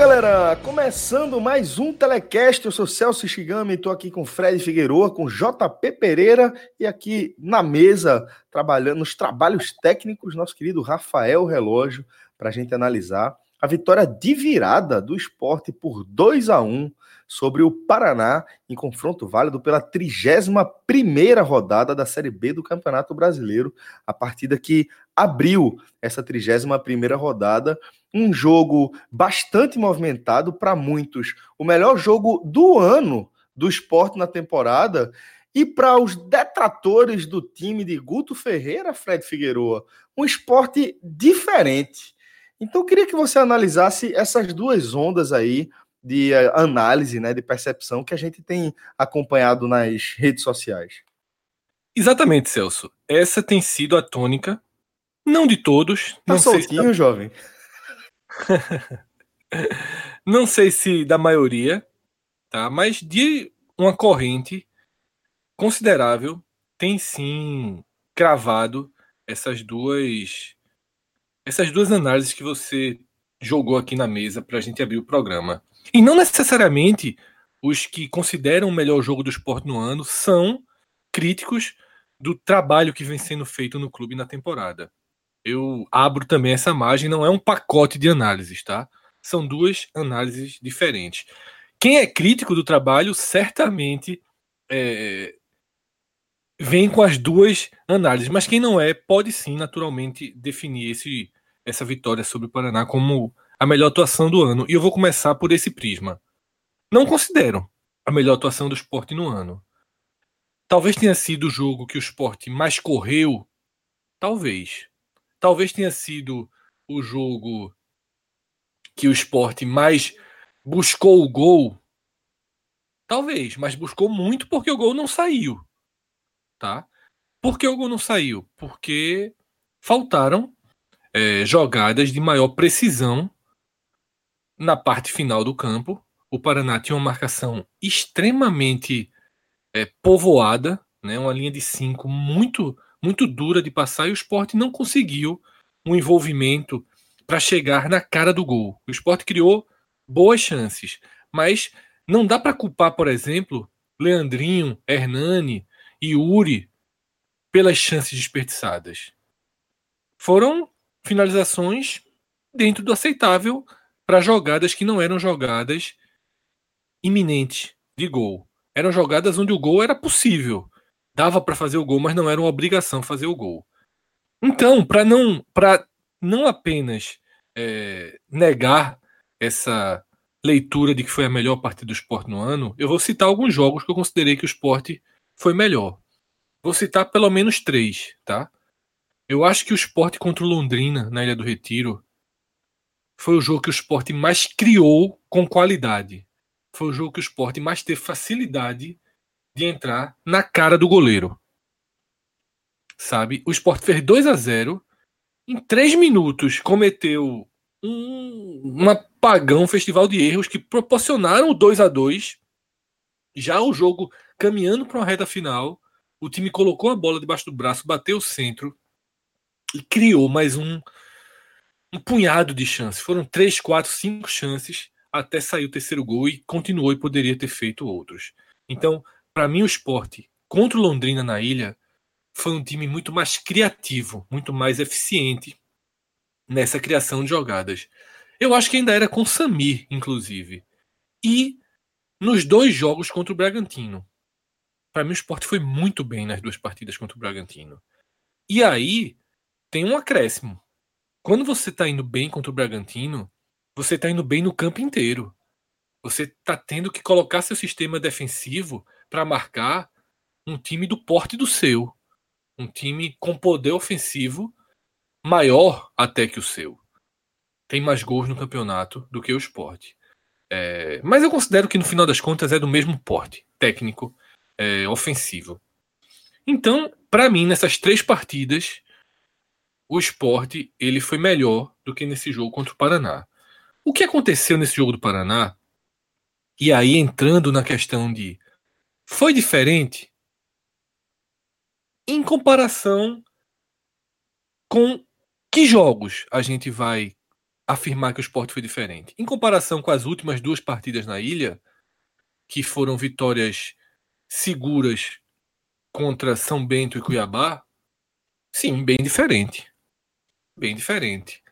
Galera! Começando mais um Telecast, eu sou Celso Shigami, estou aqui com Fred Figueroa, com JP Pereira e aqui na mesa, trabalhando nos trabalhos técnicos, nosso querido Rafael Relógio, para a gente analisar a vitória de virada do esporte por 2 a 1 sobre o Paraná em confronto válido pela 31ª rodada da Série B do Campeonato Brasileiro, a partida que abriu essa 31ª rodada, um jogo bastante movimentado para muitos, o melhor jogo do ano do esporte na temporada, e para os detratores do time de Guto Ferreira, Fred Figueroa, um esporte diferente. Então, eu queria que você analisasse essas duas ondas aí de eh, análise, né, de percepção que a gente tem acompanhado nas redes sociais. Exatamente, Celso. Essa tem sido a tônica, não de todos. Tá não soltinho, sei se... jovem? não sei se da maioria, tá? Mas de uma corrente considerável tem sim cravado essas duas essas duas análises que você jogou aqui na mesa para a gente abrir o programa. E não necessariamente os que consideram o melhor jogo do esporte no ano são críticos do trabalho que vem sendo feito no clube na temporada. Eu abro também essa margem, não é um pacote de análises, tá? São duas análises diferentes. Quem é crítico do trabalho certamente é, vem com as duas análises, mas quem não é pode sim, naturalmente, definir esse, essa vitória sobre o Paraná como a melhor atuação do ano. E eu vou começar por esse prisma. Não considero a melhor atuação do esporte no ano. Talvez tenha sido o jogo que o esporte mais correu. Talvez. Talvez tenha sido o jogo que o esporte mais buscou o gol. Talvez, mas buscou muito porque o gol não saiu. Tá? Por que o gol não saiu? Porque faltaram é, jogadas de maior precisão na parte final do campo. O Paraná tinha uma marcação extremamente é, povoada, né, uma linha de cinco muito, muito dura de passar, e o esporte não conseguiu um envolvimento para chegar na cara do gol. O esporte criou boas chances, mas não dá para culpar, por exemplo, Leandrinho, Hernani e Uri pelas chances desperdiçadas. Foram finalizações dentro do aceitável para jogadas que não eram jogadas iminentes de gol. Eram jogadas onde o gol era possível. Dava para fazer o gol, mas não era uma obrigação fazer o gol. Então, para não, para não apenas é, negar essa leitura de que foi a melhor partida do esporte no ano, eu vou citar alguns jogos que eu considerei que o esporte foi melhor. Vou citar pelo menos três, tá? Eu acho que o esporte contra o Londrina, na Ilha do Retiro, foi o jogo que o esporte mais criou com qualidade. Foi o jogo que o esporte mais teve facilidade de entrar na cara do goleiro. Sabe? O esporte fez 2 a 0 em três minutos cometeu um, um apagão, festival de erros que proporcionaram o 2 a 2 Já o jogo caminhando para uma reta final, o time colocou a bola debaixo do braço, bateu o centro e criou mais um, um punhado de chances. Foram três, quatro, cinco chances até sair o terceiro gol e continuou e poderia ter feito outros. Então, para mim, o esporte contra o Londrina na ilha foi um time muito mais criativo, muito mais eficiente nessa criação de jogadas. Eu acho que ainda era com Samir, inclusive. E nos dois jogos contra o Bragantino. Para mim, o esporte foi muito bem nas duas partidas contra o Bragantino. E aí tem um acréscimo. Quando você está indo bem contra o Bragantino, você está indo bem no campo inteiro. Você está tendo que colocar seu sistema defensivo para marcar um time do porte do seu. Um time com poder ofensivo maior até que o seu. Tem mais gols no campeonato do que o esporte. É, mas eu considero que no final das contas é do mesmo porte técnico, é, ofensivo. Então, para mim, nessas três partidas, o esporte ele foi melhor do que nesse jogo contra o Paraná. O que aconteceu nesse jogo do Paraná? E aí entrando na questão de foi diferente em comparação com que jogos a gente vai afirmar que o esporte foi diferente. Em comparação com as últimas duas partidas na ilha, que foram vitórias seguras contra São Bento e Cuiabá, sim, bem diferente. Bem diferente.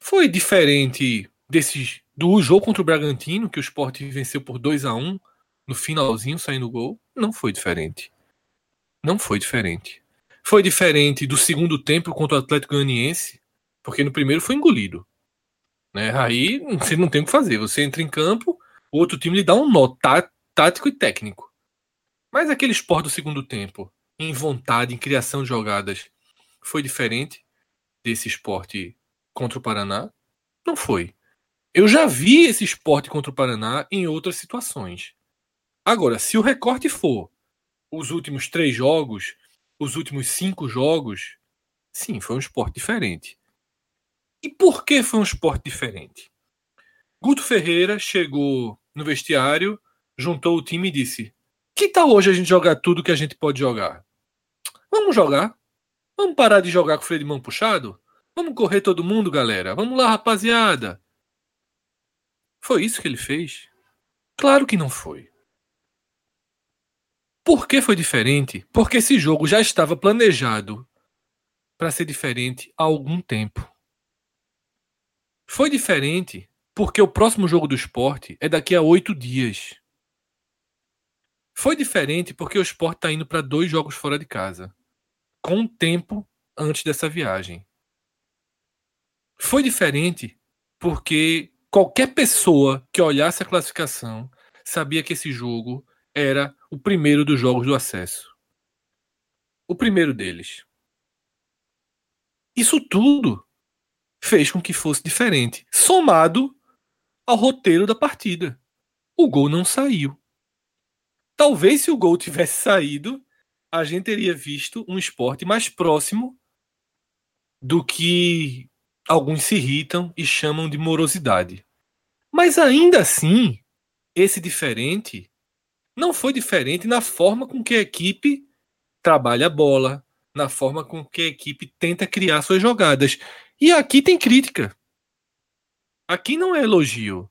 Foi diferente desses do jogo contra o Bragantino, que o Sport venceu por 2 a 1 no finalzinho, saindo gol. Não foi diferente. Não foi diferente. Foi diferente do segundo tempo contra o Atlético Goianiense, porque no primeiro foi engolido. Né? Aí você não tem o que fazer. Você entra em campo, o outro time lhe dá um nó tá, tático e técnico. Mas aquele esporte do segundo tempo, em vontade, em criação de jogadas, foi diferente desse esporte contra o Paraná? Não foi. Eu já vi esse esporte contra o Paraná em outras situações. Agora, se o recorte for os últimos três jogos, os últimos cinco jogos, sim, foi um esporte diferente. E por que foi um esporte diferente? Guto Ferreira chegou no vestiário, juntou o time e disse: Que tal hoje a gente jogar tudo que a gente pode jogar? Vamos jogar. Vamos parar de jogar com o freio de mão puxado? Vamos correr todo mundo, galera. Vamos lá, rapaziada. Foi isso que ele fez? Claro que não foi. Por que foi diferente? Porque esse jogo já estava planejado para ser diferente há algum tempo. Foi diferente porque o próximo jogo do esporte é daqui a oito dias. Foi diferente porque o esporte está indo para dois jogos fora de casa com tempo antes dessa viagem. Foi diferente porque qualquer pessoa que olhasse a classificação sabia que esse jogo era o primeiro dos jogos do acesso. O primeiro deles. Isso tudo fez com que fosse diferente, somado ao roteiro da partida. O gol não saiu. Talvez se o gol tivesse saído, a gente teria visto um esporte mais próximo do que alguns se irritam e chamam de morosidade. Mas ainda assim, esse diferente não foi diferente na forma com que a equipe trabalha a bola, na forma com que a equipe tenta criar suas jogadas. E aqui tem crítica. Aqui não é elogio.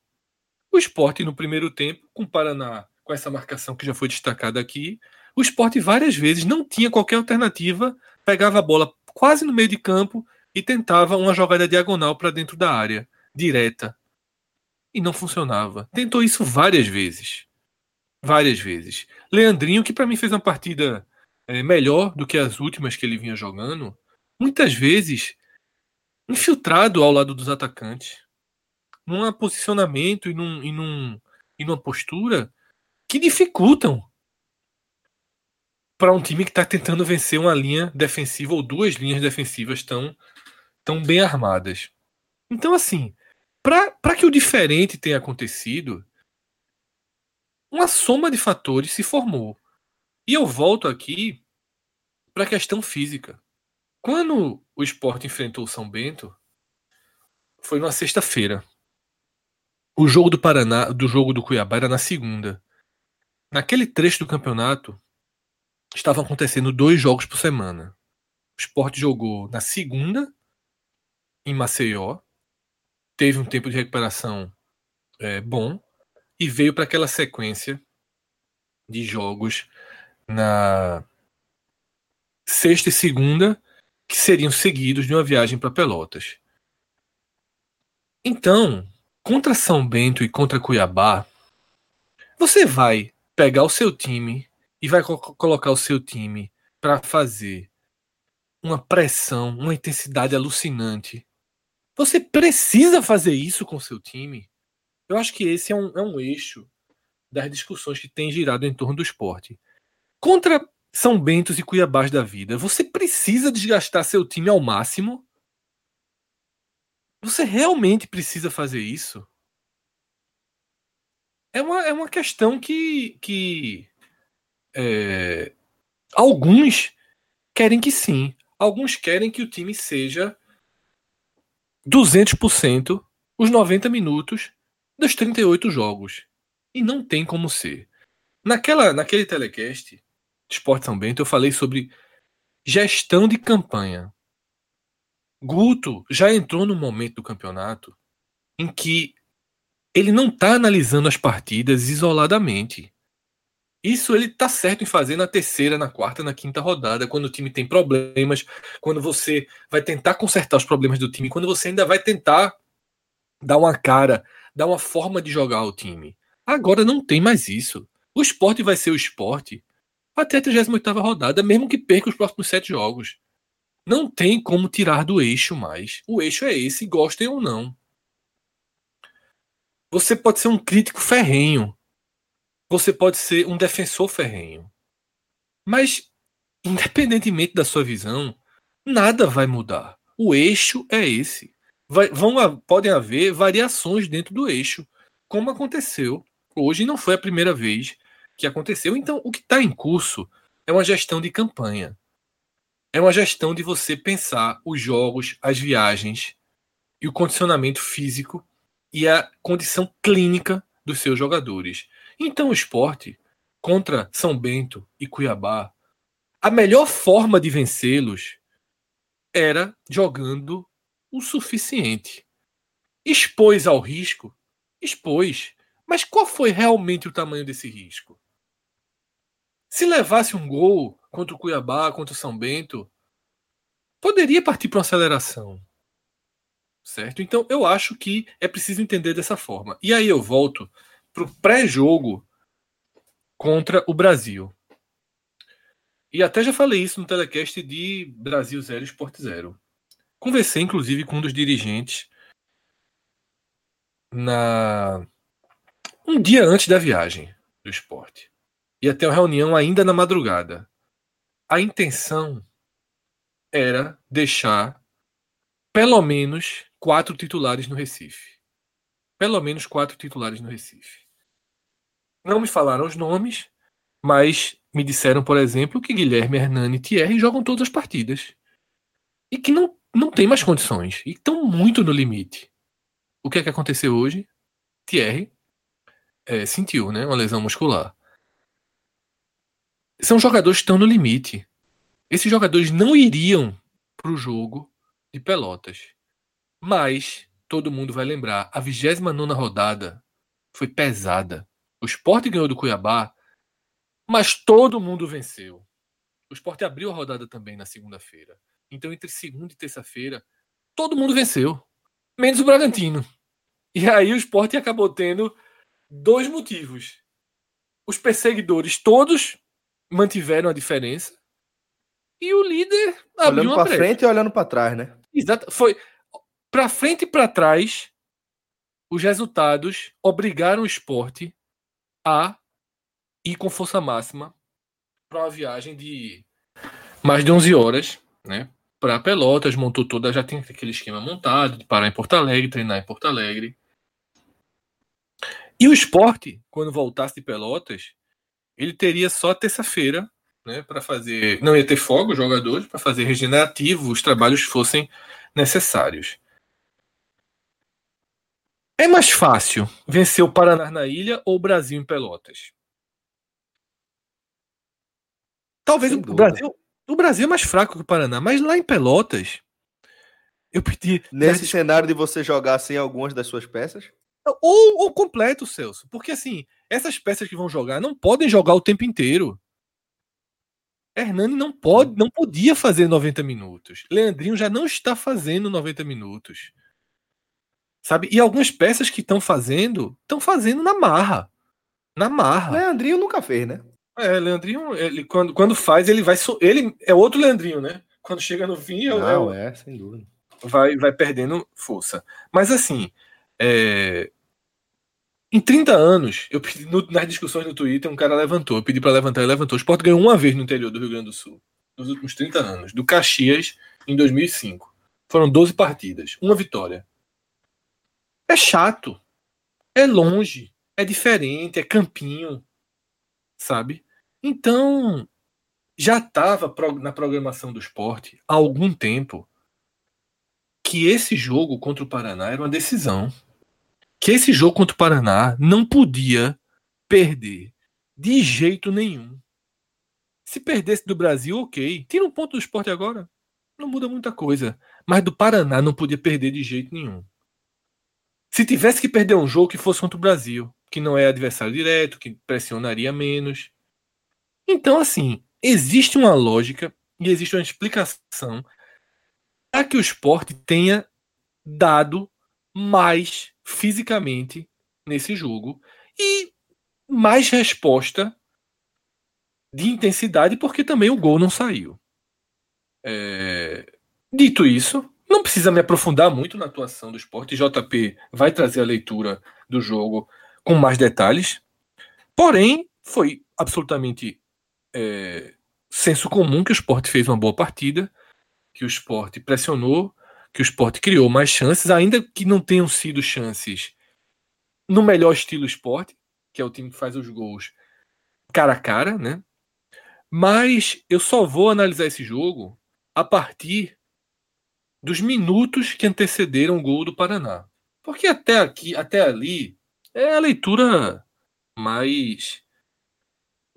O esporte no primeiro tempo, com o Paraná, com essa marcação que já foi destacada aqui, o esporte várias vezes não tinha qualquer alternativa, pegava a bola quase no meio de campo e tentava uma jogada diagonal para dentro da área, direta. E não funcionava. Tentou isso várias vezes. Várias vezes. Leandrinho, que para mim fez uma partida é, melhor do que as últimas que ele vinha jogando, muitas vezes infiltrado ao lado dos atacantes, num posicionamento e, num, e, num, e numa postura que dificultam para um time que está tentando vencer uma linha defensiva ou duas linhas defensivas tão, tão bem armadas. Então, assim, para que o diferente tenha acontecido, uma soma de fatores se formou. E eu volto aqui para a questão física. Quando o esporte enfrentou o São Bento, foi numa sexta-feira. O jogo do Paraná, do jogo do Cuiabá era na segunda. Naquele trecho do campeonato, estavam acontecendo dois jogos por semana. O Sport jogou na segunda, em Maceió, teve um tempo de recuperação é, bom e veio para aquela sequência de jogos na sexta e segunda, que seriam seguidos de uma viagem para Pelotas. Então, contra São Bento e contra Cuiabá, você vai pegar o seu time e vai co colocar o seu time para fazer uma pressão, uma intensidade alucinante. Você precisa fazer isso com o seu time? Eu acho que esse é um, é um eixo das discussões que tem girado em torno do esporte. Contra São Bentos e Cuiabás da vida, você precisa desgastar seu time ao máximo? Você realmente precisa fazer isso? É uma, é uma questão que, que é, alguns querem que sim. Alguns querem que o time seja 200% os 90 minutos dos 38 jogos. E não tem como ser. Naquela, naquele telecast, Esporte São Bento, eu falei sobre gestão de campanha. Guto já entrou no momento do campeonato em que ele não está analisando as partidas isoladamente. Isso ele tá certo em fazer na terceira, na quarta, na quinta rodada, quando o time tem problemas, quando você vai tentar consertar os problemas do time, quando você ainda vai tentar dar uma cara, dar uma forma de jogar o time. Agora não tem mais isso. O esporte vai ser o esporte até a 38 rodada, mesmo que perca os próximos sete jogos. Não tem como tirar do eixo mais. O eixo é esse, gostem ou não. Você pode ser um crítico ferrenho. Você pode ser um defensor ferrenho. Mas, independentemente da sua visão, nada vai mudar. O eixo é esse. Vai, vão, podem haver variações dentro do eixo, como aconteceu. Hoje não foi a primeira vez que aconteceu. Então, o que está em curso é uma gestão de campanha é uma gestão de você pensar os jogos, as viagens e o condicionamento físico e a condição clínica dos seus jogadores. Então, o esporte contra São Bento e Cuiabá, a melhor forma de vencê-los era jogando o suficiente. Expôs ao risco? Expôs. Mas qual foi realmente o tamanho desse risco? Se levasse um gol contra o Cuiabá, contra o São Bento, poderia partir para uma aceleração. Certo? Então eu acho que é preciso entender dessa forma. E aí eu volto para o pré-jogo contra o Brasil. E até já falei isso no telecast de Brasil 0 Esporte 0. Conversei, inclusive, com um dos dirigentes na um dia antes da viagem do esporte. Ia ter uma reunião ainda na madrugada. A intenção era deixar pelo menos quatro titulares no Recife. Pelo menos quatro titulares no Recife. Não me falaram os nomes, mas me disseram, por exemplo, que Guilherme, Hernani e Thierry jogam todas as partidas. E que não, não tem mais condições. E estão muito no limite. O que é que aconteceu hoje? Thierry é, sentiu né, uma lesão muscular. São jogadores que estão no limite. Esses jogadores não iriam para o jogo de Pelotas. Mas todo mundo vai lembrar, a 29 rodada foi pesada. O Sport ganhou do Cuiabá, mas todo mundo venceu. O Sport abriu a rodada também na segunda-feira. Então, entre segunda e terça-feira, todo mundo venceu, menos o Bragantino. E aí o Sport acabou tendo dois motivos. Os perseguidores todos mantiveram a diferença. E o líder olhando para frente e olhando para trás, né? Exato. Foi para frente e para trás. Os resultados obrigaram o esporte a ir com força máxima para uma viagem de mais de 11 horas, né? Para Pelotas, montou toda, já tem aquele esquema montado de parar em Porto Alegre, treinar em Porto Alegre. E o esporte, quando voltasse de Pelotas, ele teria só terça-feira, né, para fazer, não ia ter fogo os jogadores para fazer regenerativo, os trabalhos fossem necessários. É mais fácil vencer o Paraná na ilha ou o Brasil em Pelotas? Talvez o Brasil, o Brasil é mais fraco que o Paraná, mas lá em Pelotas eu pedi nesse cenário de você jogar sem algumas das suas peças ou, ou completo, Celso, porque assim essas peças que vão jogar não podem jogar o tempo inteiro. Hernani não pode, não podia fazer 90 minutos. Leandrinho já não está fazendo 90 minutos. Sabe? E algumas peças que estão fazendo, estão fazendo na marra. Na marra. Leandrinho nunca fez, né? É, Leandrinho, ele, quando, quando faz, ele vai. So, ele é outro Leandrinho, né? Quando chega no fim, é não, é, é, sem dúvida. Vai, vai perdendo força. Mas assim, é, em 30 anos, eu pedi, no, nas discussões no Twitter, um cara levantou, eu pedi para levantar, ele levantou. O Sport ganhou uma vez no interior do Rio Grande do Sul, nos últimos 30 anos, do Caxias em 2005. Foram 12 partidas, uma vitória. É chato, é longe, é diferente, é campinho, sabe? Então, já estava na programação do esporte há algum tempo que esse jogo contra o Paraná era uma decisão que esse jogo contra o Paraná não podia perder de jeito nenhum. Se perdesse do Brasil, ok. Tira um ponto do esporte agora. não muda muita coisa. Mas do Paraná não podia perder de jeito nenhum. Se tivesse que perder um jogo que fosse contra o Brasil, que não é adversário direto, que pressionaria menos. Então, assim, existe uma lógica e existe uma explicação para que o esporte tenha dado mais fisicamente nesse jogo e mais resposta de intensidade, porque também o gol não saiu. É... Dito isso, não precisa me aprofundar muito na atuação do esporte. JP vai trazer a leitura do jogo com mais detalhes. Porém, foi absolutamente é, senso comum que o esporte fez uma boa partida, que o esporte pressionou, que o esporte criou mais chances, ainda que não tenham sido chances no melhor estilo esporte, que é o time que faz os gols cara a cara, né? Mas eu só vou analisar esse jogo a partir dos minutos que antecederam o gol do Paraná. Porque até aqui, até ali, é a leitura mais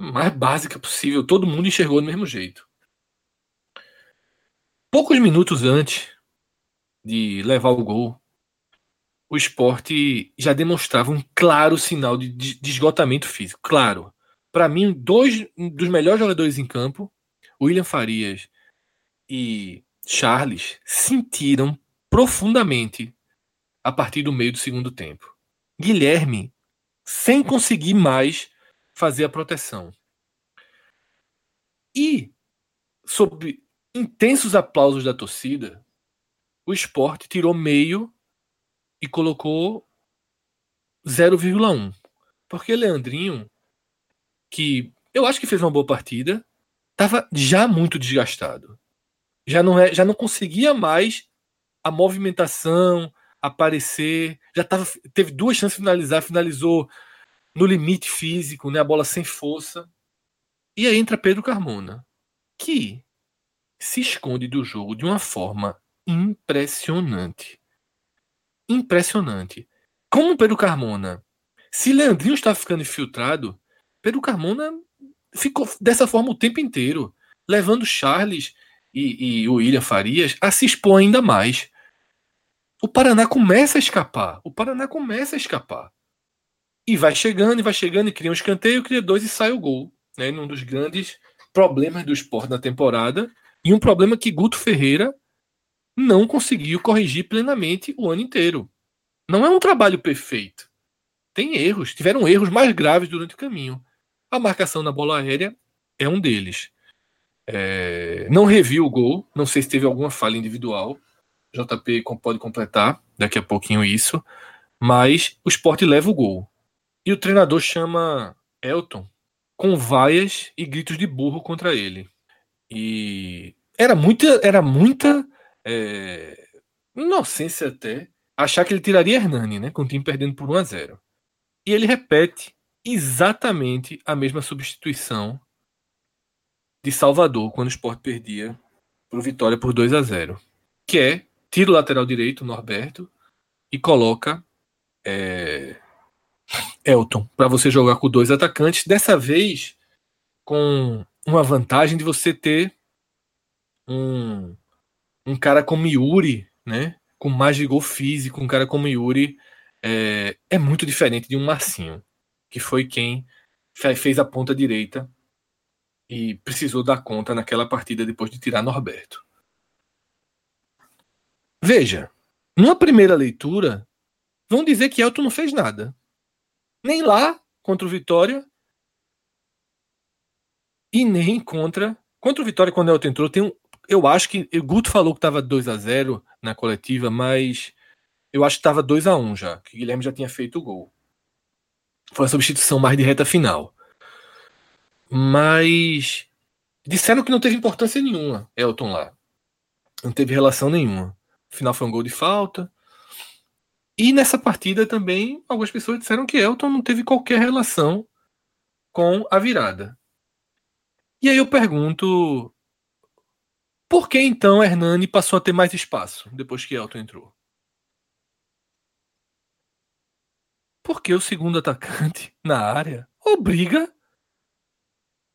mais básica possível. Todo mundo enxergou do mesmo jeito. Poucos minutos antes de levar o gol, o esporte já demonstrava um claro sinal de, esgotamento físico. Claro. Para mim, dois dos melhores jogadores em campo, William Farias e Charles, sentiram profundamente a partir do meio do segundo tempo. Guilherme, sem conseguir mais fazer a proteção. E, sob intensos aplausos da torcida, o esporte tirou meio e colocou 0,1. Porque Leandrinho, que eu acho que fez uma boa partida, estava já muito desgastado. Já não, é, já não conseguia mais a movimentação, aparecer. Já tava, teve duas chances de finalizar, finalizou no limite físico, né, a bola sem força. E aí entra Pedro Carmona, que se esconde do jogo de uma forma impressionante. Impressionante. Como Pedro Carmona, se Leandrinho estava ficando infiltrado, Pedro Carmona ficou dessa forma o tempo inteiro, levando Charles e, e o William Farias a se expor ainda mais. O Paraná começa a escapar. O Paraná começa a escapar. E vai chegando, e vai chegando, e cria um escanteio, cria dois e sai o gol. Né? Um dos grandes problemas do esporte na temporada. E um problema que Guto Ferreira não conseguiu corrigir plenamente o ano inteiro. Não é um trabalho perfeito. Tem erros. Tiveram erros mais graves durante o caminho. A marcação na bola aérea é um deles. É, não revi o gol, não sei se teve alguma falha individual. JP pode completar daqui a pouquinho isso. Mas o esporte leva o gol. E o treinador chama Elton com vaias e gritos de burro contra ele. E era muita, era muita é, inocência até achar que ele tiraria Hernani, né? Com o time perdendo por 1 a 0 E ele repete exatamente a mesma substituição de Salvador quando o Sport perdia para Vitória por 2 a 0 que é tira o lateral direito, Norberto, e coloca é, Elton para você jogar com dois atacantes. Dessa vez com uma vantagem de você ter um, um cara como Yuri, né? Com mais vigor físico, um cara como Yuri é, é muito diferente de um Marcinho, que foi quem fez a ponta direita e precisou dar conta naquela partida depois de tirar Norberto. Veja, numa primeira leitura, vão dizer que Elton não fez nada. Nem lá contra o Vitória e nem contra contra o Vitória quando Elton entrou, tem um, eu acho que o Guto falou que estava 2 a 0 na coletiva, mas eu acho que estava 2 a 1 já, que o Guilherme já tinha feito o gol. Foi a substituição mais de reta final. Mas disseram que não teve importância nenhuma, Elton lá. Não teve relação nenhuma. Afinal, foi um gol de falta. E nessa partida também, algumas pessoas disseram que Elton não teve qualquer relação com a virada. E aí eu pergunto: por que então Hernani passou a ter mais espaço depois que Elton entrou? Porque o segundo atacante na área obriga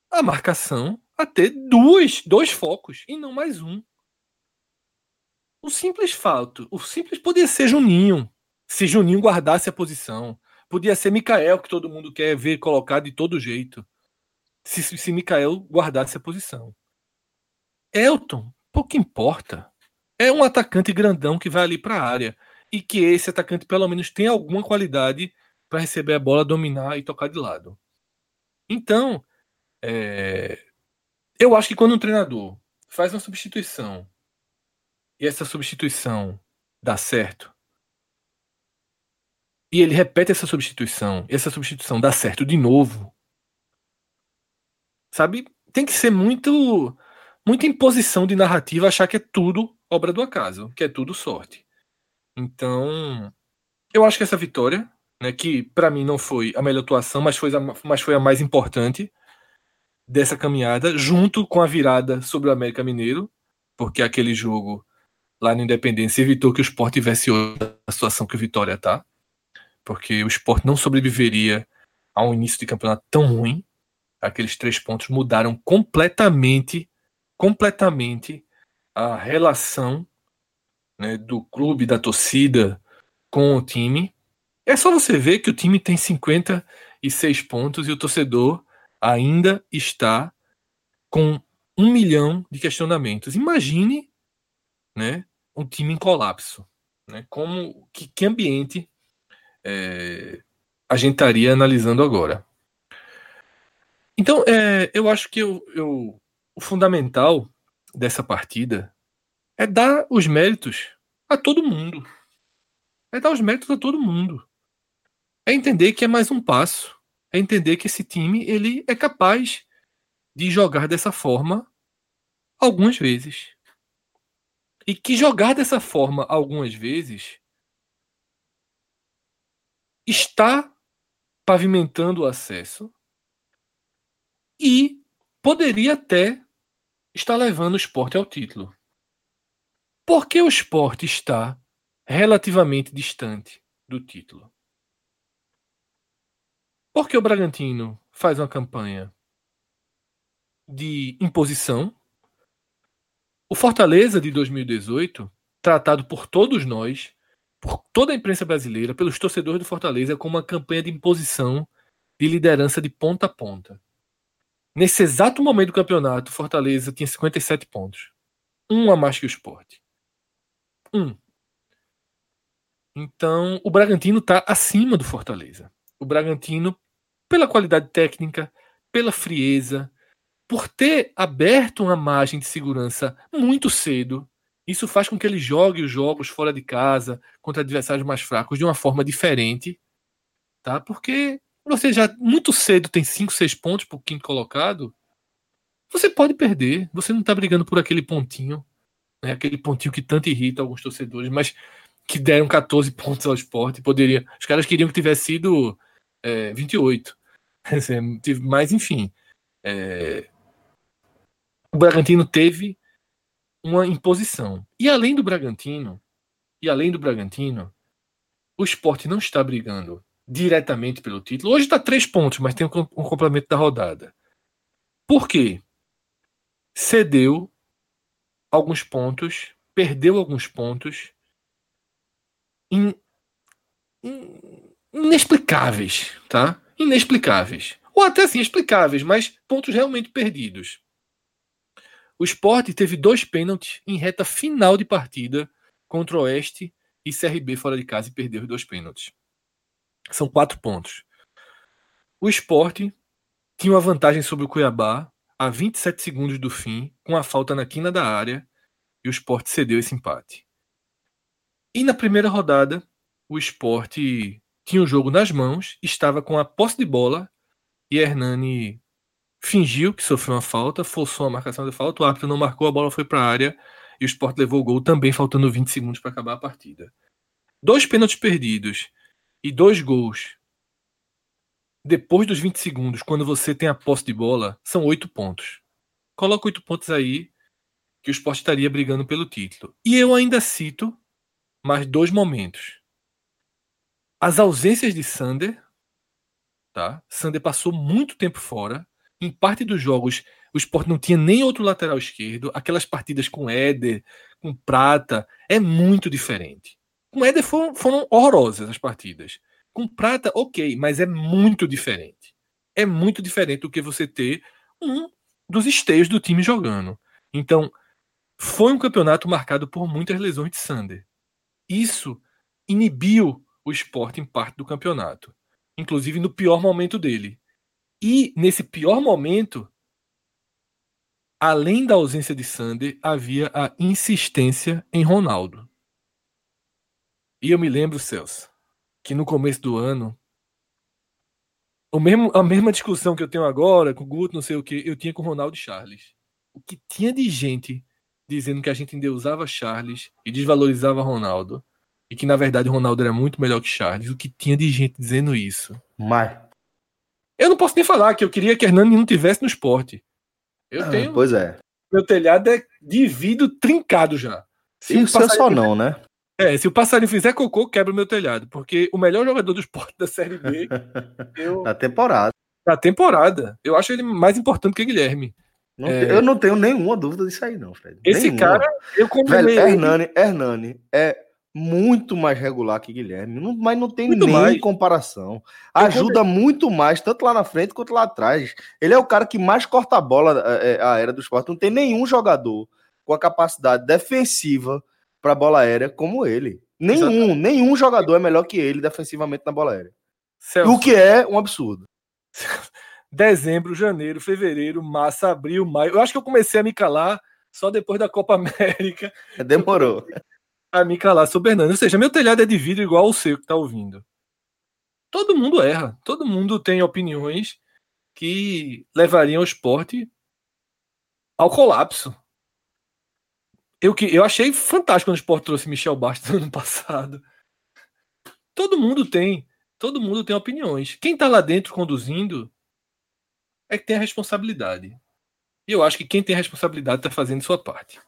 a marcação a ter dois, dois focos e não mais um. O simples fato, o simples podia ser Juninho, se Juninho guardasse a posição. Podia ser Mikael, que todo mundo quer ver colocado de todo jeito. Se, se Mikael guardasse a posição. Elton, pouco importa. É um atacante grandão que vai ali para a área. E que esse atacante, pelo menos, tem alguma qualidade para receber a bola, dominar e tocar de lado. Então, é... eu acho que quando um treinador faz uma substituição e essa substituição dá certo, e ele repete essa substituição, essa substituição dá certo de novo, sabe? Tem que ser muito muita imposição de narrativa achar que é tudo obra do acaso, que é tudo sorte. Então, eu acho que essa vitória, né, que para mim não foi a melhor atuação, mas foi a, mas foi a mais importante dessa caminhada, junto com a virada sobre o América Mineiro, porque aquele jogo lá no Independência evitou que o Sport tivesse outra situação que o Vitória tá porque o esporte não sobreviveria a um início de campeonato tão ruim. Aqueles três pontos mudaram completamente, completamente a relação né, do clube, da torcida com o time. É só você ver que o time tem 56 pontos e o torcedor ainda está com um milhão de questionamentos. Imagine né, um time em colapso. Né, como que, que ambiente é, a gente estaria analisando agora. Então, é, eu acho que eu, eu, o fundamental dessa partida é dar os méritos a todo mundo. É dar os méritos a todo mundo. É entender que é mais um passo. É entender que esse time ele é capaz de jogar dessa forma algumas vezes. E que jogar dessa forma algumas vezes está pavimentando o acesso e poderia até estar levando o esporte ao título. Por que o esporte está relativamente distante do título? Porque o Bragantino faz uma campanha de imposição. O Fortaleza de 2018, tratado por todos nós, por toda a imprensa brasileira, pelos torcedores do Fortaleza, como uma campanha de imposição de liderança de ponta a ponta. Nesse exato momento do campeonato, Fortaleza tinha 57 pontos. Um a mais que o esporte. Um. Então, o Bragantino está acima do Fortaleza. O Bragantino, pela qualidade técnica, pela frieza, por ter aberto uma margem de segurança muito cedo, isso faz com que ele jogue os jogos fora de casa, contra adversários mais fracos, de uma forma diferente, tá? Porque você já muito cedo tem 5, 6 pontos para o quinto colocado, você pode perder. Você não está brigando por aquele pontinho, né? aquele pontinho que tanto irrita alguns torcedores, mas que deram 14 pontos ao esporte. Poderia, os caras queriam que tivesse sido é, 28. Mas, enfim. É, o Bragantino teve uma imposição. E além do Bragantino, e além do Bragantino, o esporte não está brigando diretamente pelo título. Hoje está três pontos, mas tem um, complemento da rodada. Por quê? Cedeu alguns pontos, perdeu alguns pontos in, in, inexplicáveis, tá? Inexplicáveis. Ou até assim, explicáveis, mas pontos realmente perdidos. O esporte teve dois pênaltis em reta final de partida contra o Oeste e CRB fora de casa e perdeu os dois pênaltis. São quatro pontos. O esporte tinha uma vantagem sobre o Cuiabá a 27 segundos do fim, com a falta na quina da área, e o esporte cedeu esse empate. E na primeira rodada, o esporte tinha o jogo nas mãos, estava com a posse de bola e Hernani fingiu que sofreu uma falta, forçou a marcação de falta, o árbitro não marcou, a bola foi para a área e o Sport levou o gol também faltando 20 segundos para acabar a partida. Dois pênaltis perdidos e dois gols depois dos 20 segundos, quando você tem a posse de bola, são oito pontos. Coloca oito pontos aí que o Sport estaria brigando pelo título. E eu ainda cito mais dois momentos. As ausências de Sander, tá? Sander passou muito tempo fora Em parte dos jogos, o Sport não tinha nem outro lateral esquerdo. Aquelas partidas com Éder, com Prata, é muito diferente. Com Éder foram, foram horrorosas as partidas. Com Prata, ok, mas é muito diferente. É muito diferente do que você ter um dos esteios do time jogando. Então, foi um campeonato marcado por muitas lesões de Sander. Isso inibiu o esporte em parte do campeonato, inclusive no pior momento dele. E nesse pior momento, além da ausência de Sander, havia a insistência em Ronaldo. E eu me lembro, Celso, que no começo do ano, o mesmo, a mesma discussão que eu tenho agora com o Guto, não sei o que, eu tinha com o Ronaldo e Charles. O que tinha de gente dizendo que a gente endeusava Charles e desvalorizava Ronaldo, e que na verdade Ronaldo era muito melhor que Charles. O que tinha de gente dizendo isso? Mas. Eu não posso nem falar que eu queria que Hernani não tivesse no esporte. Eu ah, tenho. Pois é. Meu telhado é de vidro trincado já. Se Isso é só não, né? É, se o passarinho fizer cocô, quebra o meu telhado. Porque o melhor jogador do esporte da Série B. eu... Da temporada. Da temporada. Eu acho ele mais importante que Guilherme. Não, é... Eu não tenho nenhuma dúvida disso aí, não, Fred. Esse nenhuma. cara, eu combinei. Hernani, Hernani é muito mais regular que Guilherme, não, mas não tem muito nem mais. comparação. Ajuda muito mais, tanto lá na frente quanto lá atrás. Ele é o cara que mais corta a bola é, é, a era do esporte. Não tem nenhum jogador com a capacidade defensiva para bola aérea como ele. Nenhum, Exatamente. nenhum jogador é melhor que ele defensivamente na bola aérea. Celso. O que é um absurdo. Dezembro, janeiro, fevereiro, março, abril, maio. Eu acho que eu comecei a me calar só depois da Copa América. Demorou a me calar sobre Hernani. Ou seja, meu telhado é de vidro igual o seu que está ouvindo. Todo mundo erra. Todo mundo tem opiniões que levariam o esporte ao colapso. Eu, que, eu achei fantástico quando o esporte trouxe Michel Bastos no ano passado. Todo mundo tem. Todo mundo tem opiniões. Quem está lá dentro conduzindo é que tem a responsabilidade. E eu acho que quem tem a responsabilidade está fazendo sua parte.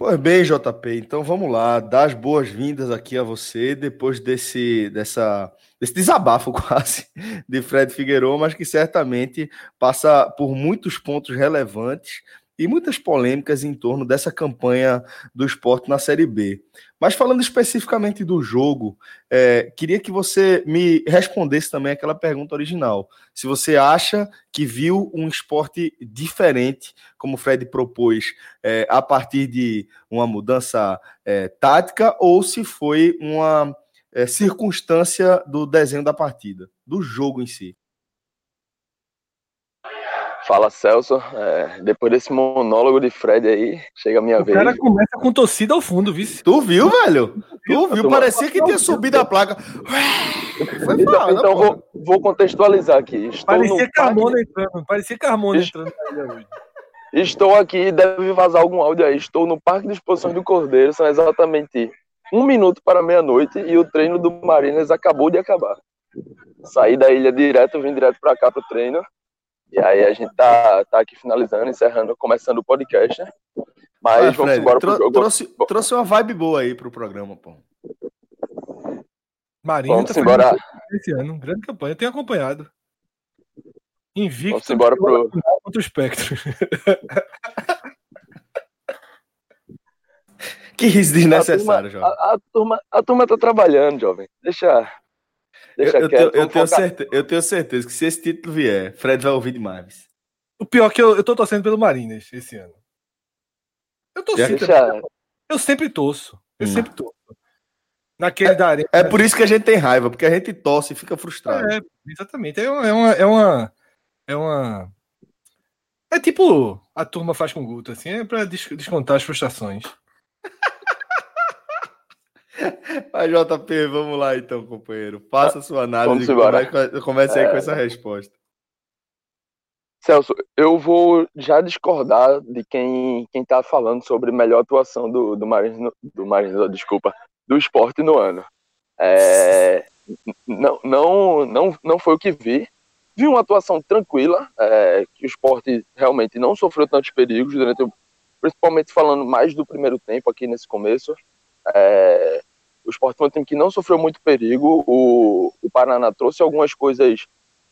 Pois bem, JP, então vamos lá, dar as boas-vindas aqui a você depois desse, dessa, desse desabafo quase de Fred Figueiredo, mas que certamente passa por muitos pontos relevantes e muitas polêmicas em torno dessa campanha do esporte na Série B. Mas falando especificamente do jogo, é, queria que você me respondesse também aquela pergunta original. Se você acha que viu um esporte diferente, como o Fred propôs, é, a partir de uma mudança é, tática, ou se foi uma é, circunstância do desenho da partida, do jogo em si. Fala Celso, é, depois desse monólogo de Fred aí, chega a minha o vez. O cara começa com torcida ao fundo, vice. Tu viu, velho? Tu viu? Parecia que tinha subido a placa. Foi então, então vou, vou, contextualizar aqui. Estou parecia Carmona parque... entrando, parecia Carmona entrando. Estou aqui, deve vazar algum áudio aí. Estou no Parque de Exposições do Cordeiro, são exatamente um minuto para meia-noite e o treino do Marinas acabou de acabar. Saí da ilha direto, vim direto para cá para o treino e aí a gente tá, tá aqui finalizando, encerrando, começando o podcast, né? Mas vamos Fred, embora pro jogo. Trouxe, trouxe uma vibe boa aí pro programa, pô. Marinho vamos tá embora. esse ano, grande campanha, eu tenho acompanhado. Invicto vamos embora pro... contra o Espectro. que riso desnecessário, jovem. A, a, turma, a turma tá trabalhando, jovem. Deixa, Deixa eu, quieto. Eu, eu, tenho certeza, eu tenho certeza que se esse título vier, Fred vai ouvir demais. O pior é que eu, eu tô torcendo pelo Marinas esse ano. Eu torci Deixa... Eu sempre torço. Eu hum. sempre torço. Naquele é, da arena. É por isso que a gente tem raiva, porque a gente torce e fica frustrado. É, exatamente. É uma, é uma, é uma. É uma. É tipo a turma faz com o Guto, assim, é pra descontar as frustrações. Mas, JP, vamos lá então, companheiro. Faça a sua análise e comece aí é... com essa resposta. Celso, eu vou já discordar de quem quem está falando sobre melhor atuação do, do Marins, do Marins, desculpa, do esporte no ano. É, não, não, não, não foi o que vi. Vi uma atuação tranquila, é, que o esporte realmente não sofreu tantos perigos durante, principalmente falando mais do primeiro tempo aqui nesse começo. É, o Sport foi um time que não sofreu muito perigo. O, o Paraná trouxe algumas coisas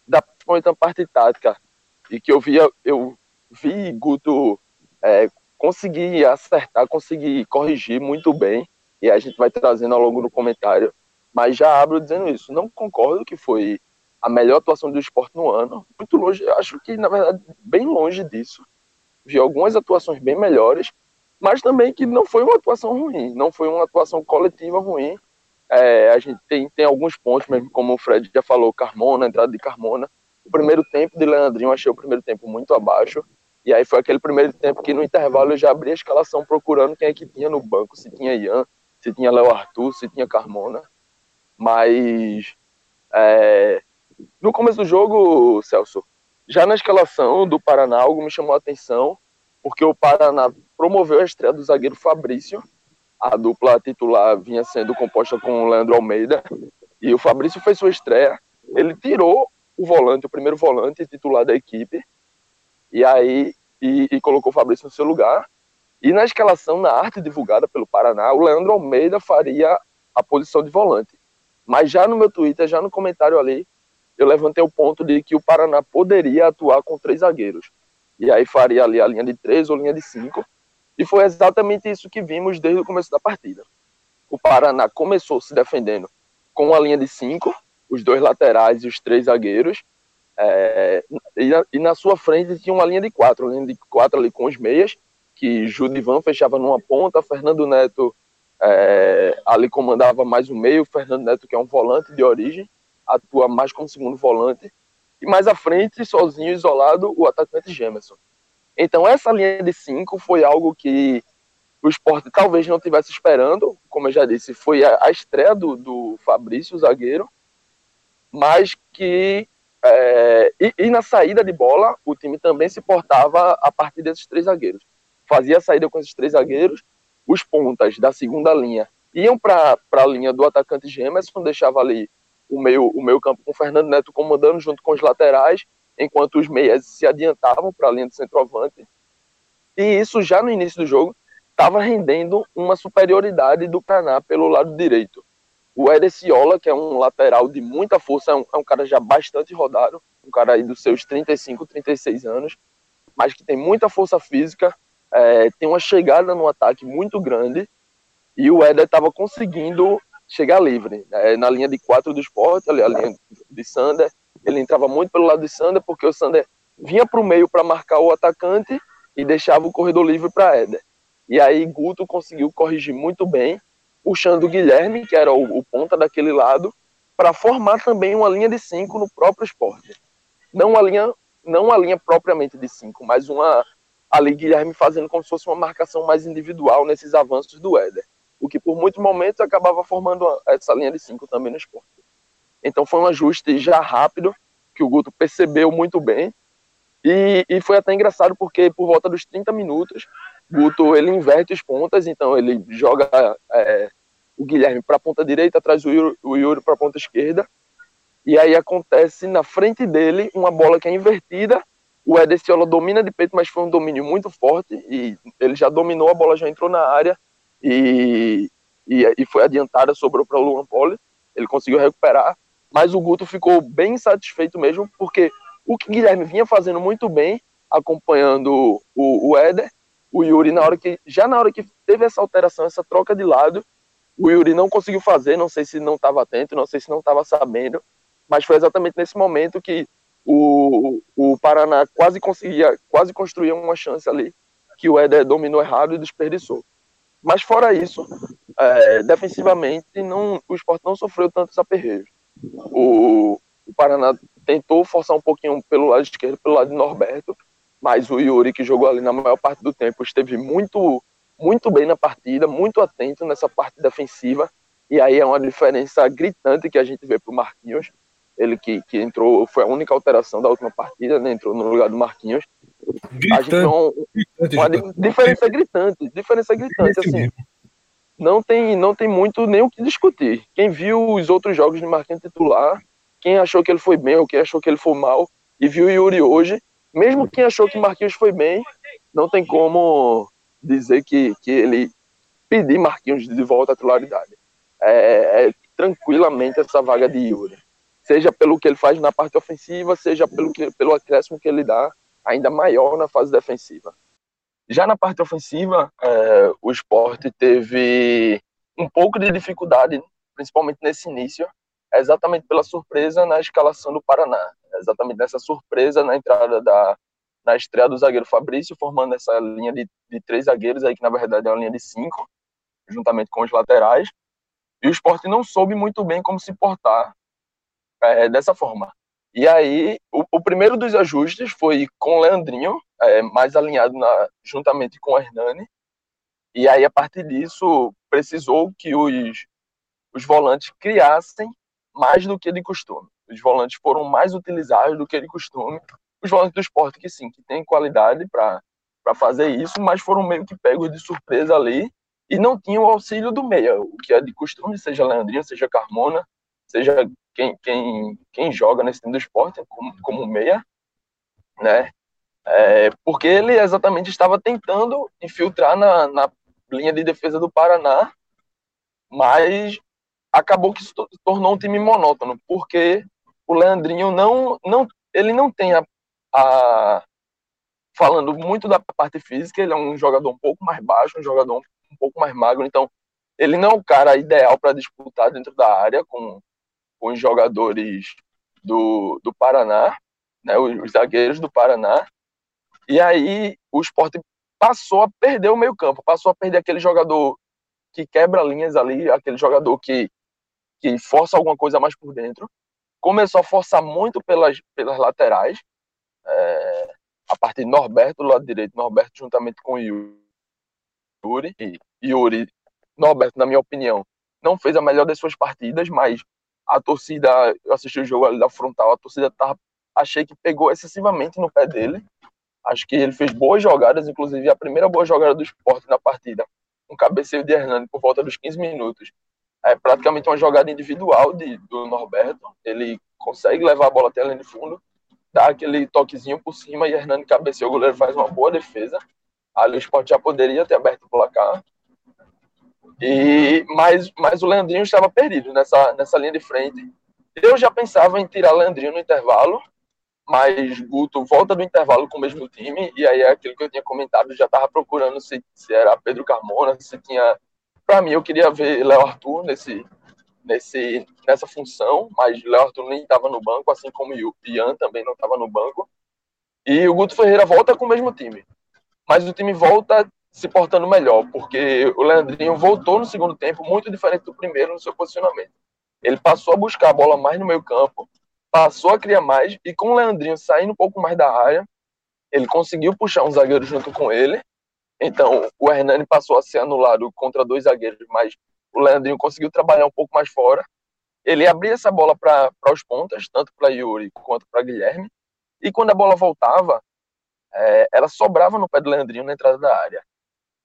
da, principalmente parte tática, e que eu via, eu vi Guto é, conseguir acertar, conseguir corrigir muito bem, e a gente vai trazendo ao longo do comentário, mas já abro dizendo isso, não concordo que foi a melhor atuação do esporte no ano, muito longe, acho que na verdade bem longe disso, vi algumas atuações bem melhores, mas também que não foi uma atuação ruim, não foi uma atuação coletiva ruim, é, a gente tem, tem alguns pontos, mesmo como o Fred já falou, Carmona, entrada de Carmona. O primeiro tempo de Leandrinho, achei o primeiro tempo muito abaixo. E aí foi aquele primeiro tempo que no intervalo eu já abri a escalação procurando quem é que tinha no banco, se tinha Ian, se tinha Léo Arthur, se tinha Carmona. Mas é, no começo do jogo, Celso, já na escalação do Paraná, algo me chamou a atenção, porque o Paraná promoveu a estreia do zagueiro Fabrício, a dupla titular vinha sendo composta com o Leandro Almeida e o Fabrício fez sua estreia. Ele tirou o volante, o primeiro volante titular da equipe, e aí e, e colocou o Fabrício no seu lugar. E na escalação, na arte divulgada pelo Paraná, o Leandro Almeida faria a posição de volante. Mas já no meu Twitter, já no comentário ali, eu levantei o ponto de que o Paraná poderia atuar com três zagueiros. E aí faria ali a linha de três ou linha de cinco e foi exatamente isso que vimos desde o começo da partida. O Paraná começou se defendendo com uma linha de cinco, os dois laterais e os três zagueiros. É, e, na, e, na, sua frente tinha uma linha de quatro, uma linha de quatro ali com os meias, que Judivan fechava numa ponta, Fernando Neto é, ali comandava mais o meio, Fernando Neto, que é um volante de origem, atua mais como segundo volante, e mais à frente, sozinho, isolado, o atacante Gemerson. Então, essa linha de cinco foi algo que o esporte talvez não tivesse esperando, como eu já disse, foi a, a estreia do, do Fabrício, o zagueiro, mas que. É, e, e, na saída de bola, o time também se portava a partir desses três zagueiros. Fazia a saída com esses três zagueiros, os pontas da segunda linha iam para a linha do atacante Gemerson, deixava ali o meio, o meio campo com o Fernando Neto comandando junto com os laterais, enquanto os meias se adiantavam para a linha de centroavante. E isso já no início do jogo estava rendendo uma superioridade do Paraná pelo lado direito. O Edeciola, que é um lateral de muita força, é um, é um, cara já bastante rodado, um cara aí dos seus 35, 36 anos, mas que tem muita força física, é, tem uma chegada no ataque muito grande, e o Éder estava conseguindo chegar livre, né, na linha de quatro do esporte, ali, a linha de Sander, ele entrava muito pelo lado de Sander, porque o Sander vinha para o meio para marcar o atacante e deixava o corredor livre para Éder. E aí Guto conseguiu corrigir muito bem, puxando o Guilherme, que era o, o ponta daquele lado, para formar também uma linha de cinco no próprio esporte. Não a linha, não a linha propriamente de cinco, mas uma ali Guilherme fazendo como se fosse uma marcação mais individual nesses avanços do Éder. O que por muitos momentos acabava formando essa linha de cinco também no esporte. Então foi um ajuste já rápido, que o Guto percebeu muito bem. E, e foi até engraçado porque por volta dos 30 minutos, Guto ele inverte as pontas, então ele joga é, o Guilherme para a ponta direita, traz o Yuri, Yuri para a ponta esquerda. E aí acontece na frente dele uma bola que é invertida. O Edeciola domina de peito, mas foi um domínio muito forte. E ele já dominou, a bola já entrou na área e, e, e foi adiantada, sobrou para o Luan Poli. Ele conseguiu recuperar mas o Guto ficou bem satisfeito mesmo, porque o que Guilherme vinha fazendo muito bem, acompanhando o, o Éder, o Yuri, na hora que, já na hora que teve essa alteração, essa troca de lado, o Yuri não conseguiu fazer, não sei se não estava atento, não sei se não estava sabendo, mas foi exatamente nesse momento que o, o Paraná quase conseguia, quase construía uma chance ali, que o Éder dominou errado e desperdiçou. Mas fora isso, é, defensivamente, não, o esporte não sofreu tantos aperreios. O, o Paraná tentou forçar um pouquinho pelo lado esquerdo, pelo lado de Norberto, mas o Yuri, que jogou ali na maior parte do tempo, esteve muito, muito bem na partida, muito atento nessa parte defensiva, e aí é uma diferença gritante que a gente vê para o Marquinhos, ele que, que entrou, foi a única alteração da última partida, né, entrou no lugar do Marquinhos. Gritante, a gente um, gritante, uma diferença gritante, diferença gritante, assim não tem, não tem muito nem o que discutir. Quem viu os outros jogos de Marquinhos titular, quem achou que ele foi bem ou quem achou que ele foi mal, e viu o Yuri hoje, mesmo quem achou que Marquinhos foi bem, não tem como dizer que, que ele pedir Marquinhos de volta à titularidade. É, é tranquilamente essa vaga de Yuri. seja pelo que ele faz na parte ofensiva, seja pelo, que, pelo acréscimo que ele dá, ainda maior na fase defensiva. Já na parte ofensiva, é, o esporte teve um pouco de dificuldade, principalmente nesse início, exatamente pela surpresa na escalação do Paraná. Exatamente nessa surpresa na entrada da na estreia do zagueiro Fabrício, formando essa linha de, de três zagueiros aí, que na verdade é uma linha de cinco, juntamente com os laterais. E o esporte não soube muito bem como se portar é, dessa forma. E aí, o, o, primeiro dos ajustes foi com o Leandrinho, é, mais alinhado na, juntamente com o Hernani. E aí, a partir disso, precisou que os, os volantes criassem mais do que de costume. Os volantes foram mais utilizados do que de costume. Os volantes do esporte, que sim, que tem qualidade para fazer isso, mas foram meio que pegos de surpresa ali e não tinham o auxílio do meia, o que é de costume, seja Leandrinho, seja Carmona, seja quem, quem, quem joga nesse time do esporte como, como meia, né? É, porque ele exatamente estava tentando infiltrar na, na linha de defesa do Paraná, mas acabou que se tornou um time monótono, porque o Leandrinho não, não ele não tem a, a, falando muito da parte física, ele é um jogador um pouco mais baixo, um jogador um pouco mais magro, então ele não é o cara ideal para disputar dentro da área com, com os jogadores do, do Paraná, né, os, os zagueiros do Paraná, e aí o esporte passou a perder o meio campo, passou a perder aquele jogador que quebra linhas ali, aquele jogador que, que força alguma coisa mais por dentro, começou a forçar muito pelas, pelas laterais, é, a partir de Norberto do lado direito, Norberto juntamente com Yuri, Yuri, Norberto, na minha opinião, não fez a melhor das suas partidas, mas a torcida, eu assisti o jogo ali da frontal, a torcida tava, achei que pegou excessivamente no pé dele. Acho que ele fez boas jogadas, inclusive a primeira boa jogada do esporte na partida, um cabeceio de Hernani por volta dos 15 minutos. É praticamente uma jogada individual de, do Norberto. Ele consegue levar a bola até a linha de fundo, dá aquele toquezinho por cima e Hernani cabeceia. O goleiro faz uma boa defesa. Ali o esporte já poderia ter aberto o placar. E, mas, mas o Leandrinho estava perdido nessa, nessa linha de frente. Eu já pensava em tirar Leandrinho no intervalo, mas Guto volta do intervalo com o mesmo time, e aí é aquilo que eu tinha comentado, já estava procurando se, se era Pedro Carmona, se tinha. Para mim, eu queria ver Léo Arthur nesse, nesse, nessa função, mas Léo Arthur nem estava no banco, assim como o Ian também não estava no banco. E o Guto Ferreira volta com o mesmo time. Mas o time volta se portando melhor, porque o Leandrinho voltou no segundo tempo muito diferente do primeiro no seu posicionamento. Ele passou a buscar a bola mais no meio campo, passou a criar mais, e com o Leandrinho saindo um pouco mais da área, ele conseguiu puxar um zagueiro junto com ele. Então, o Hernani passou a ser anulado contra dois zagueiros, mas o Leandrinho conseguiu trabalhar um pouco mais fora. Ele abria essa bola para os pontas, tanto para Yuri quanto para Guilherme. E quando a bola voltava, é, ela sobrava no pé do Leandrinho na entrada da área.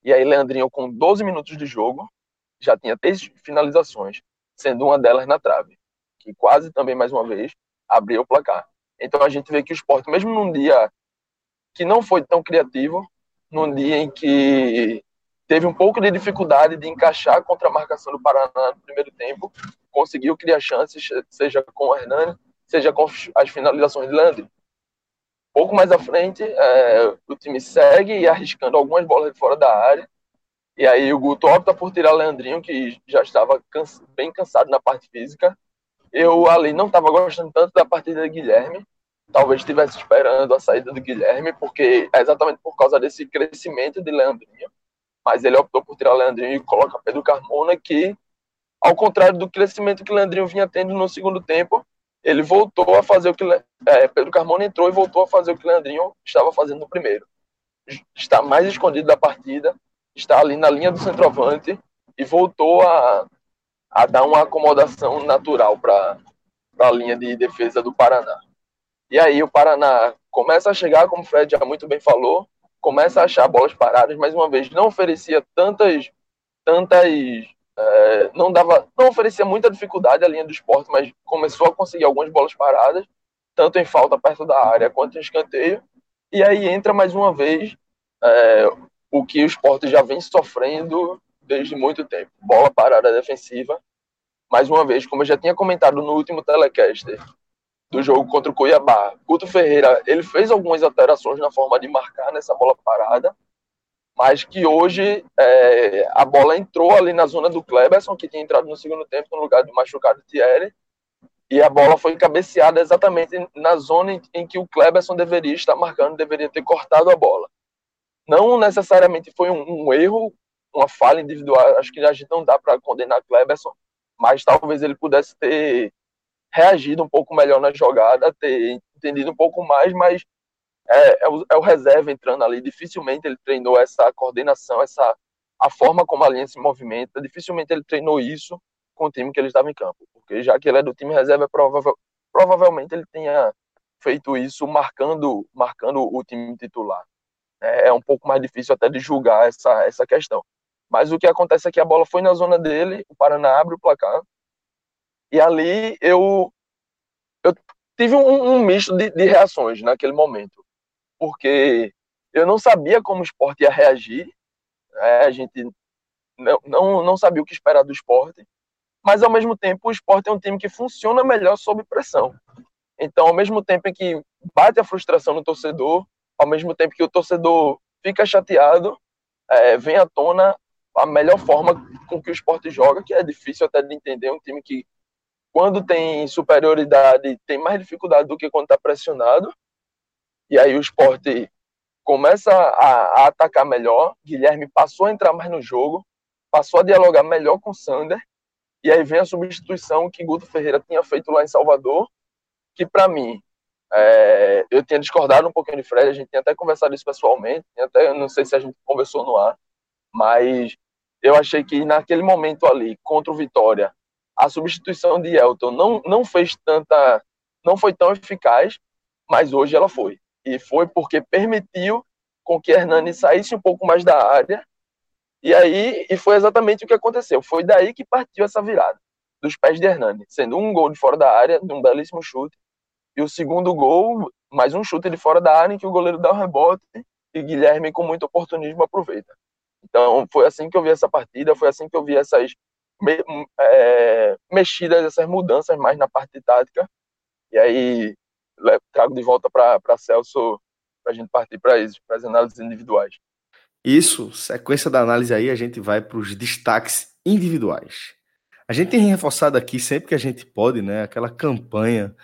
E aí, Leandrinho, com 12 minutos de jogo, já tinha três finalizações, sendo uma delas na trave, que quase também, mais uma vez, abriu o placar. Então a gente vê que o esporte, mesmo num dia que não foi tão criativo, num dia em que teve um pouco de dificuldade de encaixar contra a marcação do Paraná no primeiro tempo, conseguiu criar chances, seja com o Hernani, seja com as finalizações de Leandro pouco mais à frente, é, o time segue arriscando algumas bolas de fora da área. E aí o Guto opta por tirar Leandrinho, que já estava cansa, bem cansado na parte física. Eu ali não estava gostando tanto da partida de Guilherme. Talvez estivesse esperando a saída do Guilherme, porque é exatamente por causa desse crescimento de Leandrinho. Mas ele optou por tirar Leandrinho e coloca Pedro Carmona, que, ao contrário do crescimento que Leandrinho vinha tendo no segundo tempo, ele voltou a fazer o que é, Pedro Carmona entrou e voltou a fazer o que Leandrinho estava fazendo no primeiro. Está mais escondido da partida, está ali na linha do centroavante e voltou a, a dar uma acomodação natural para a linha de defesa do Paraná. E aí o Paraná começa a chegar, como o Fred já muito bem falou, começa a achar bolas paradas, mais uma vez, não oferecia tantas tantas é, não dava, não oferecia muita dificuldade à linha do esporte, mas começou a conseguir algumas bolas paradas, tanto em falta perto da área quanto em escanteio. E aí entra mais uma vez é, o que o esporte já vem sofrendo desde muito tempo: bola parada defensiva. mais uma vez, como eu já tinha comentado no último telecast do jogo contra o Cuiabá, Guto Ferreira, ele fez algumas alterações na forma de marcar nessa bola parada, mas que hoje é, a bola entrou ali na zona do Kleberson, que tinha entrado no segundo tempo no lugar do machucado Thierry, e a bola foi cabeceada exatamente na zona em que o Kleberson deveria estar marcando, deveria ter cortado a bola. Não necessariamente foi um, um erro, uma falha individual, acho que a gente não dá para condenar Kleberson, mas talvez ele pudesse ter reagido um pouco melhor na jogada, ter entendido um pouco mais, mas é, é, o, é o reserva entrando ali, dificilmente ele treinou essa coordenação, essa a forma como a linha se movimenta, dificilmente ele treinou isso com o time que ele estava em campo, porque já que ele é do time reserva, provável, provavelmente ele tenha feito isso marcando, marcando o time titular. É, é um pouco mais difícil até de julgar essa, essa questão. Mas o que acontece é que a bola foi na zona dele, o Paraná abre o placar, e ali eu, eu tive um, um misto de, de reações naquele momento, porque eu não sabia como o esporte ia reagir, né? a gente não, não, não sabia o que esperar do esporte, mas ao mesmo tempo o esporte é um time que funciona melhor sob pressão. Então, ao mesmo tempo em que bate a frustração no torcedor, ao mesmo tempo que o torcedor fica chateado, é, vem à tona a melhor forma com que o esporte joga, que é difícil até de entender, um time que quando tem superioridade tem mais dificuldade do que quando está pressionado, e aí o esporte começa a, a, atacar melhor, Guilherme passou a entrar mais no jogo, passou a dialogar melhor com Sander, e aí vem a substituição que Guto Ferreira tinha feito lá em Salvador, que para mim, é, eu tinha discordado um pouquinho de Fred, a gente tinha até conversado isso pessoalmente, até não sei se a gente conversou no ar, mas eu achei que naquele momento ali, contra o Vitória, a substituição de Elton não, não fez tanta, não foi tão eficaz, mas hoje ela foi. E foi porque permitiu com que Hernani saísse um pouco mais da área e aí, e foi exatamente o que aconteceu. Foi daí que partiu essa virada dos pés de Hernani, sendo um gol de fora da área, de um belíssimo chute, e o segundo gol, mais um chute de fora da área em que o goleiro dá o um rebote e Guilherme com muito oportunismo aproveita. Então, foi assim que eu vi essa partida, foi assim que eu vi essas me, é, mexidas, essas mudanças mais na parte tática. E aí, trago de volta para Celso para a gente partir para as análises individuais. Isso, sequência da análise aí, a gente vai para os destaques individuais. A gente tem reforçado aqui sempre que a gente pode, né? Aquela campanha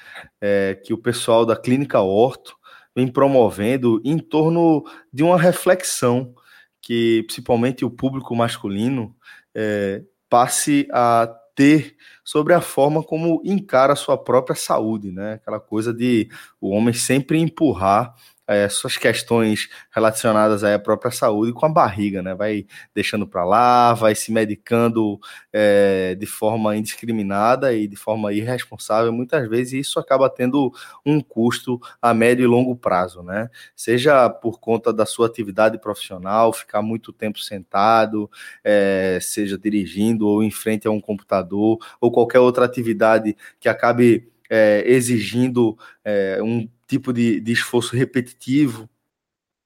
é, que o pessoal da Clínica Horto vem promovendo em torno de uma reflexão que principalmente o público masculino é, passe a ter sobre a forma como encara a sua própria saúde, né? Aquela coisa de o homem sempre empurrar é, suas questões relacionadas à própria saúde com a barriga, né? Vai deixando para lá, vai se medicando é, de forma indiscriminada e de forma irresponsável. Muitas vezes isso acaba tendo um custo a médio e longo prazo, né? Seja por conta da sua atividade profissional, ficar muito tempo sentado, é, seja dirigindo ou em frente a um computador, ou qualquer outra atividade que acabe é, exigindo é, um tipo de, de esforço repetitivo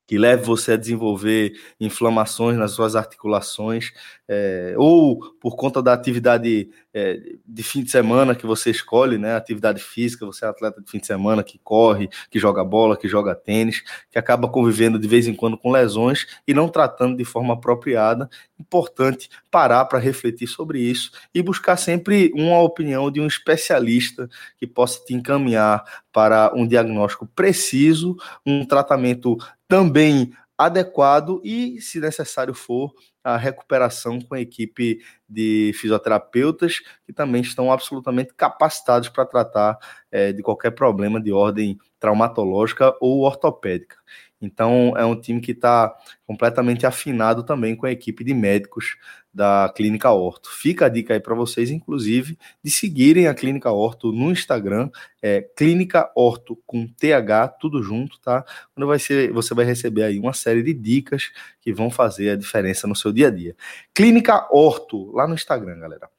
que leve você a desenvolver inflamações nas suas articulações, é, ou por conta da atividade é, de fim de semana que você escolhe, né? Atividade física, você é atleta de fim de semana que corre, que joga bola, que joga tênis, que acaba convivendo de vez em quando com lesões e não tratando de forma apropriada. Importante parar para refletir sobre isso e buscar sempre uma opinião de um especialista que possa te encaminhar para um diagnóstico preciso, um tratamento também adequado e, se necessário for, a recuperação com a equipe de fisioterapeutas que também estão absolutamente capacitados para tratar é, de qualquer problema de ordem traumatológica ou ortopédica. Então, é um time que está completamente afinado também com a equipe de médicos da Clínica Horto. Fica a dica aí para vocês, inclusive, de seguirem a Clínica Horto no Instagram, é Clínica Horto com TH, tudo junto, tá? Quando vai ser, você vai receber aí uma série de dicas que vão fazer a diferença no seu dia a dia. Clínica Horto, lá no Instagram, galera.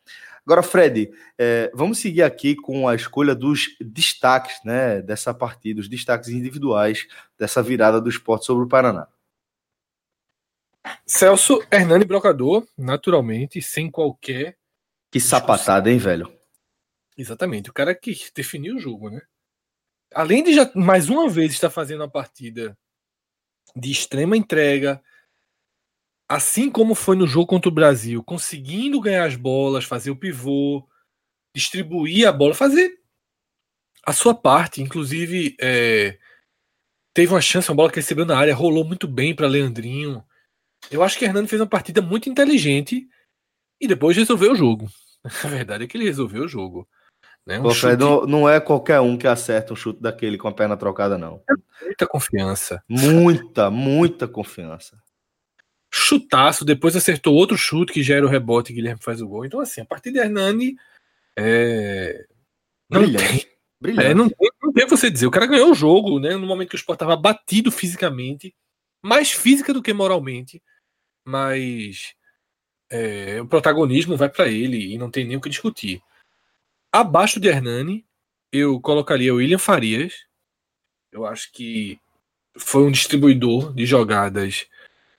Agora, Fred, é, vamos seguir aqui com a escolha dos destaques né, dessa partida, os destaques individuais dessa virada do esporte sobre o Paraná. Celso Hernani Brocador, naturalmente, sem qualquer. Que sapatada, hein, velho? Exatamente, o cara que definiu o jogo, né? Além de já mais uma vez estar fazendo uma partida de extrema entrega, assim como foi no jogo contra o Brasil, conseguindo ganhar as bolas, fazer o pivô, distribuir a bola, fazer a sua parte. Inclusive, é, teve uma chance, uma bola que recebeu na área, rolou muito bem para Leandrinho. Eu acho que Hernando fez uma partida muito inteligente e depois resolveu o jogo. A verdade é que ele resolveu o jogo. Né? Um Pô, chute... não, não, é qualquer um que acerta um chute daquele com a perna trocada, não. É muita confiança. Muita, muita confiança. Chutaço, depois acertou outro chute que gera o rebote e Guilherme faz o gol. Então, assim, a partir de Hernani é... não Brilhante. tem. Brilhante. É, não, tem, não tem você dizer. O cara ganhou o jogo, né? No momento que o Sport estava batido fisicamente, mais física do que moralmente, mas é, o protagonismo vai para ele e não tem nem o que discutir. Abaixo de Hernani, eu colocaria o William Farias. Eu acho que foi um distribuidor de jogadas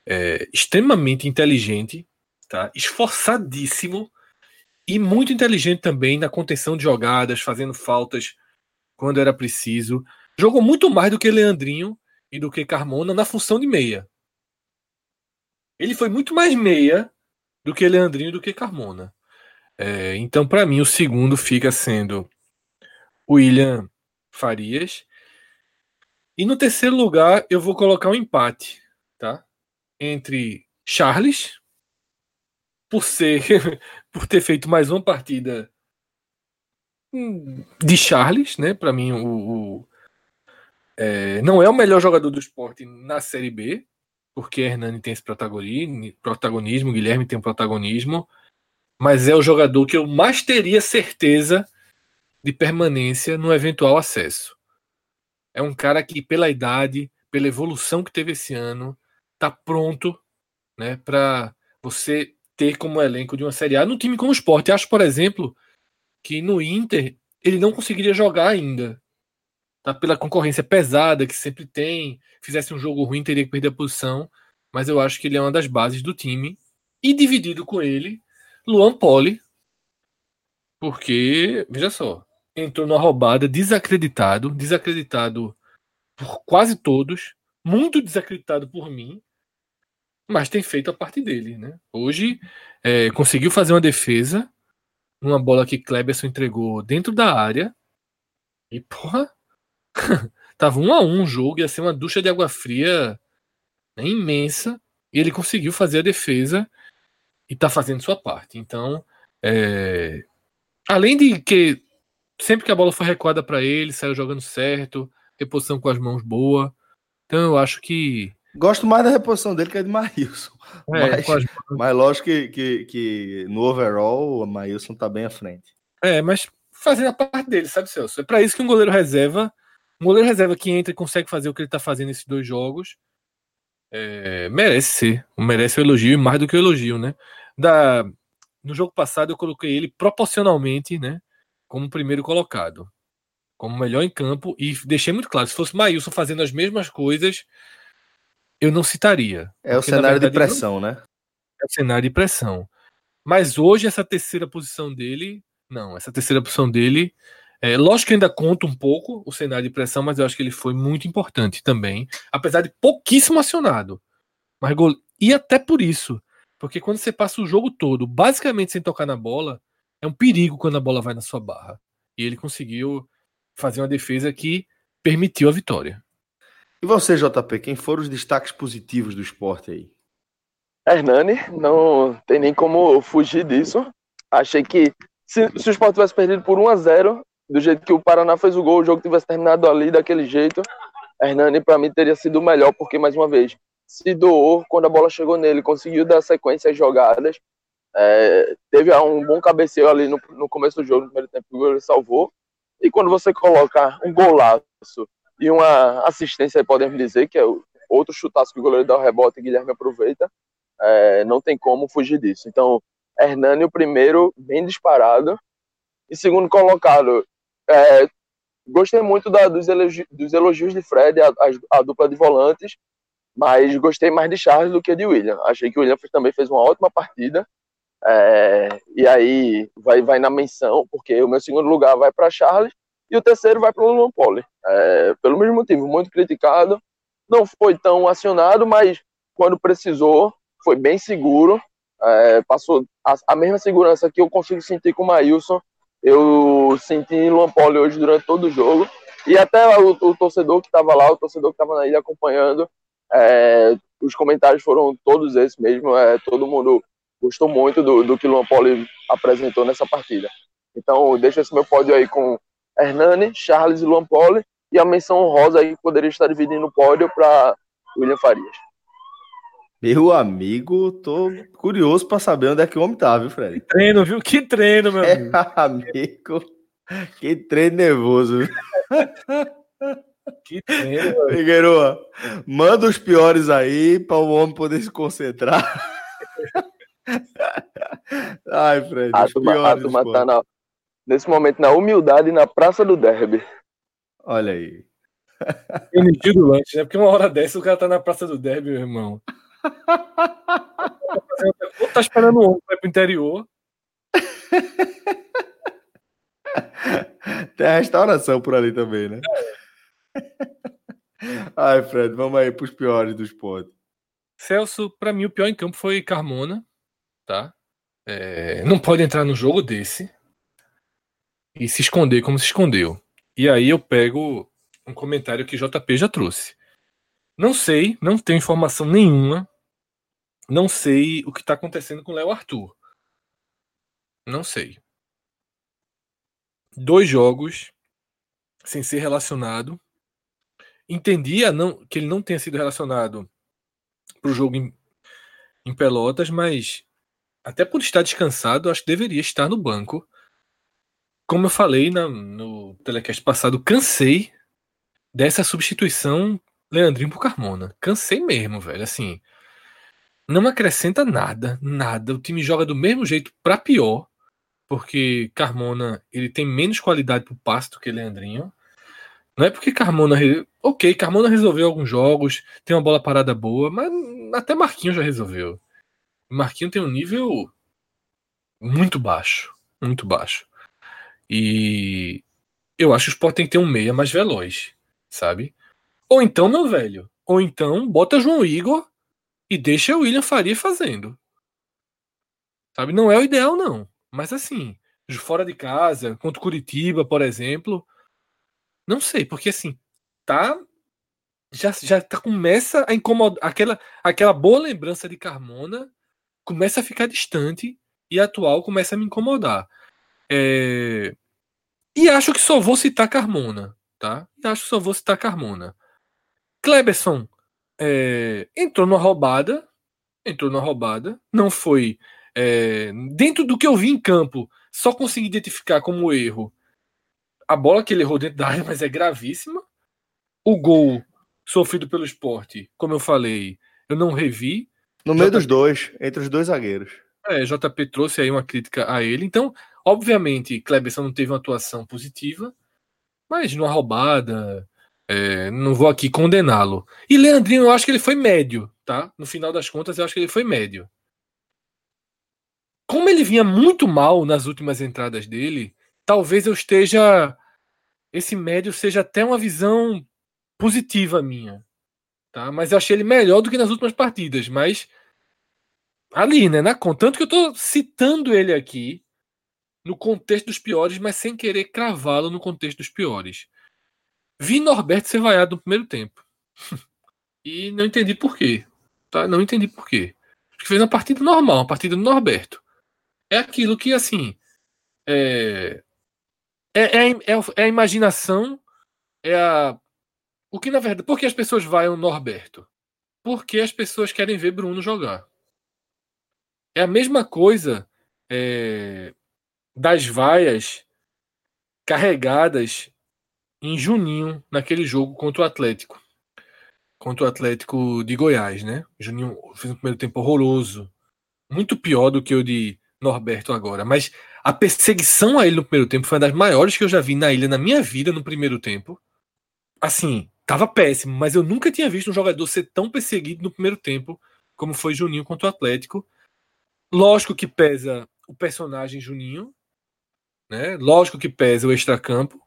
é, extremamente inteligente, tá? esforçadíssimo e muito inteligente também na contenção de jogadas, fazendo faltas quando era preciso. Jogou muito mais do que Leandrinho e do que Carmona na função de meia. Ele foi muito mais meia do que Leandrinho do que Carmona. É, então, para mim, o segundo fica sendo William Farias. E no terceiro lugar, eu vou colocar um empate, tá? Entre Charles, por ser, por ter feito mais uma partida de Charles, né? Para mim, o, o é, não é o melhor jogador do esporte na Série B, porque Hernani tem esse protagonismo, Guilherme tem um protagonismo mas é o jogador que eu mais teria certeza de permanência no eventual acesso. É um cara que, pela idade, pela evolução que teve esse ano, tá pronto né, para você ter como elenco de uma Série A no time como o esporte. Acho, por exemplo, que no Inter ele não conseguiria jogar ainda. Tá? Pela concorrência pesada que sempre tem. Fizesse um jogo ruim, teria que perder a posição. Mas eu acho que ele é uma das bases do time. E dividido com ele, Luan Poli, porque, veja só, entrou numa roubada desacreditado, desacreditado por quase todos, muito desacreditado por mim, mas tem feito a parte dele, né? Hoje é, conseguiu fazer uma defesa, uma bola que Kleberson entregou dentro da área, e porra, tava um a um o jogo, ia ser uma ducha de água fria né, imensa, e ele conseguiu fazer a defesa e está fazendo sua parte. Então, é... além de que sempre que a bola foi recuada para ele, saiu jogando certo, reposição com as mãos boa. Então, eu acho que. Gosto mais da reposição dele que a de Maílson. É, mas, as... mas lógico que, que, que, no overall o Maílson está bem à frente. É, mas fazendo a parte dele, sabe, Celso? É para isso que um goleiro reserva, um goleiro reserva que entra e consegue fazer o que ele está fazendo nesses dois jogos, é, merece ser, merece o elogio e mais do que o elogio, né? Da, no jogo passado eu coloquei ele proporcionalmente, né, como primeiro colocado, como melhor em campo e deixei muito claro, se fosse Maílson fazendo as mesmas coisas, eu não citaria. É o cenário verdade, de pressão, não, né? É o cenário de pressão. Mas hoje essa terceira posição dele, não, essa terceira posição dele é, lógico que ainda conta um pouco o cenário de pressão, mas eu acho que ele foi muito importante também, apesar de pouquíssimo acionado. Mas gol... E até por isso, porque quando você passa o jogo todo, basicamente sem tocar na bola, é um perigo quando a bola vai na sua barra. E ele conseguiu fazer uma defesa que permitiu a vitória. E você, JP, quem foram os destaques positivos do esporte aí? Hernani, não tem nem como fugir disso. Achei que se, se o Sport tivesse perdido por 1 a 0 do jeito que o Paraná fez o gol, o jogo tivesse terminado ali daquele jeito, Hernani para mim teria sido o melhor, porque mais uma vez se doou quando a bola chegou nele, conseguiu dar sequência às jogadas, é, teve um bom cabeceio ali no, no, começo do jogo, no primeiro tempo, que o goleiro salvou. E quando você coloca um golaço e uma assistência, podemos dizer, que é outro chutaço que o goleiro dá o rebote e Guilherme aproveita, é, não tem como fugir disso. Então, Hernani, o primeiro, bem disparado. E segundo colocado, é, gostei muito da, dos, elogi, dos, elogios de Fred, a, a, a, dupla de volantes, mas gostei mais de Charles do que de William. Achei que o William também fez uma ótima partida. É, e aí vai, vai na menção, porque o meu segundo lugar vai para Charles e o terceiro vai para o Luan Poli. É, pelo mesmo motivo, muito criticado, não foi tão acionado, mas quando precisou, foi bem seguro, é, passou a, a, mesma segurança que eu consigo sentir com o Maílson, eu senti em Luan Poli hoje durante todo o jogo, e até o, o torcedor que estava lá, o torcedor que estava na ilha acompanhando, é, os comentários foram todos esses mesmo, é, todo mundo gostou muito do, do que Luan Poli apresentou nessa partida. Então, deixa esse meu pódio aí com Hernani, Charles e Luan Poli, e a menção honrosa aí que poderia estar dividindo o pódio para William Farias. Meu amigo, tô curioso para saber onde é que o homem tá, viu, Fred? Que treino, viu? Que treino, meu amigo. É, amigo. Que treino nervoso. que treino. Manda os piores aí para o homem poder se concentrar. Ai, Fred. A turma, piores, a turma tá na, nesse momento na humildade na Praça do Derby. Olha aí. Energia do lanche, né? Porque uma hora dessa o cara tá na Praça do Derby, meu irmão. Ou tá esperando o homem para pro interior. Tem a restauração por ali também, né? Ai, Fred, vamos aí pros piores dos pontos. Celso, para mim, o pior em campo foi Carmona, tá? É, não pode entrar no jogo desse e se esconder como se escondeu. E aí eu pego um comentário que JP já trouxe. Não sei, não tenho informação nenhuma. Não sei o que está acontecendo com Léo Arthur. Não sei. Dois jogos sem ser relacionado. Entendia não, que ele não tenha sido relacionado para o jogo em, em Pelotas, mas até por estar descansado, acho que deveria estar no banco. Como eu falei na, no telecast passado, cansei dessa substituição Leandrinho por Carmona. Cansei mesmo, velho. Assim, não acrescenta nada, nada. O time joga do mesmo jeito para pior, porque Carmona ele tem menos qualidade pro passe do que Leandrinho. Não é porque Carmona. Ok, Carmona resolveu alguns jogos, tem uma bola parada boa, mas até Marquinhos já resolveu. Marquinhos tem um nível muito baixo. Muito baixo. E eu acho que o Sport tem que ter um meia mais veloz, sabe? Ou então, meu velho, ou então bota João Igor e deixa o William Faria fazendo. Sabe? Não é o ideal, não. Mas assim, fora de casa, contra Curitiba, por exemplo, não sei, porque assim, tá. Já, já tá, começa a incomodar. Aquela, aquela boa lembrança de Carmona começa a ficar distante e a atual começa a me incomodar. É... E acho que só vou citar Carmona, tá? E acho que só vou citar Carmona. Kleberson é... entrou numa roubada, entrou numa roubada, não foi é... dentro do que eu vi em campo, só consegui identificar como erro a bola que ele errou dentro da área, mas é gravíssima. O gol sofrido pelo esporte, como eu falei, eu não revi. No meio JP... dos dois, entre os dois zagueiros. É, JP trouxe aí uma crítica a ele. Então, obviamente, Kleberson não teve uma atuação positiva, mas numa roubada, é, não vou aqui condená-lo. E Leandrinho, eu acho que ele foi médio, tá? No final das contas, eu acho que ele foi médio. Como ele vinha muito mal nas últimas entradas dele, talvez eu esteja. Esse médio seja até uma visão positiva minha tá? Mas eu achei ele melhor do que nas últimas partidas, mas ali, né, na conta, tanto que eu tô citando ele aqui no contexto dos piores, mas sem querer cravá-lo no contexto dos piores. Vi Norberto ser vaiado no primeiro tempo. e não entendi por quê. Tá? Não entendi por quê. Acho que fez uma partida normal, uma partida do Norberto. É aquilo que, assim. É, é, é, é, é a imaginação, é a o que na verdade. Por que as pessoas vão ao Norberto? Porque as pessoas querem ver Bruno jogar. É a mesma coisa é, das vaias carregadas em Juninho naquele jogo contra o Atlético. Contra o Atlético de Goiás, né? Juninho fez um primeiro tempo horroroso. Muito pior do que o de Norberto agora. Mas a perseguição a ele no primeiro tempo foi uma das maiores que eu já vi na ilha na minha vida no primeiro tempo. Assim, Tava péssimo, mas eu nunca tinha visto um jogador ser tão perseguido no primeiro tempo como foi Juninho contra o Atlético. Lógico que pesa o personagem Juninho, né? Lógico que pesa o extracampo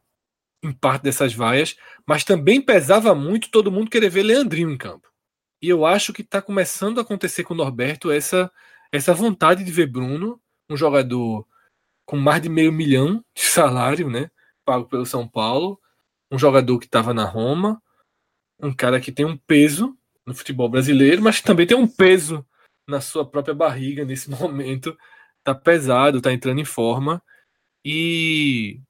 em parte dessas vaias, mas também pesava muito todo mundo querer ver Leandrinho em campo. E eu acho que está começando a acontecer com o Norberto essa, essa vontade de ver Bruno, um jogador com mais de meio milhão de salário, né? Pago pelo São Paulo, um jogador que estava na Roma, um cara que tem um peso no futebol brasileiro, mas que também tem um peso na sua própria barriga nesse momento. Tá pesado, tá entrando em forma. E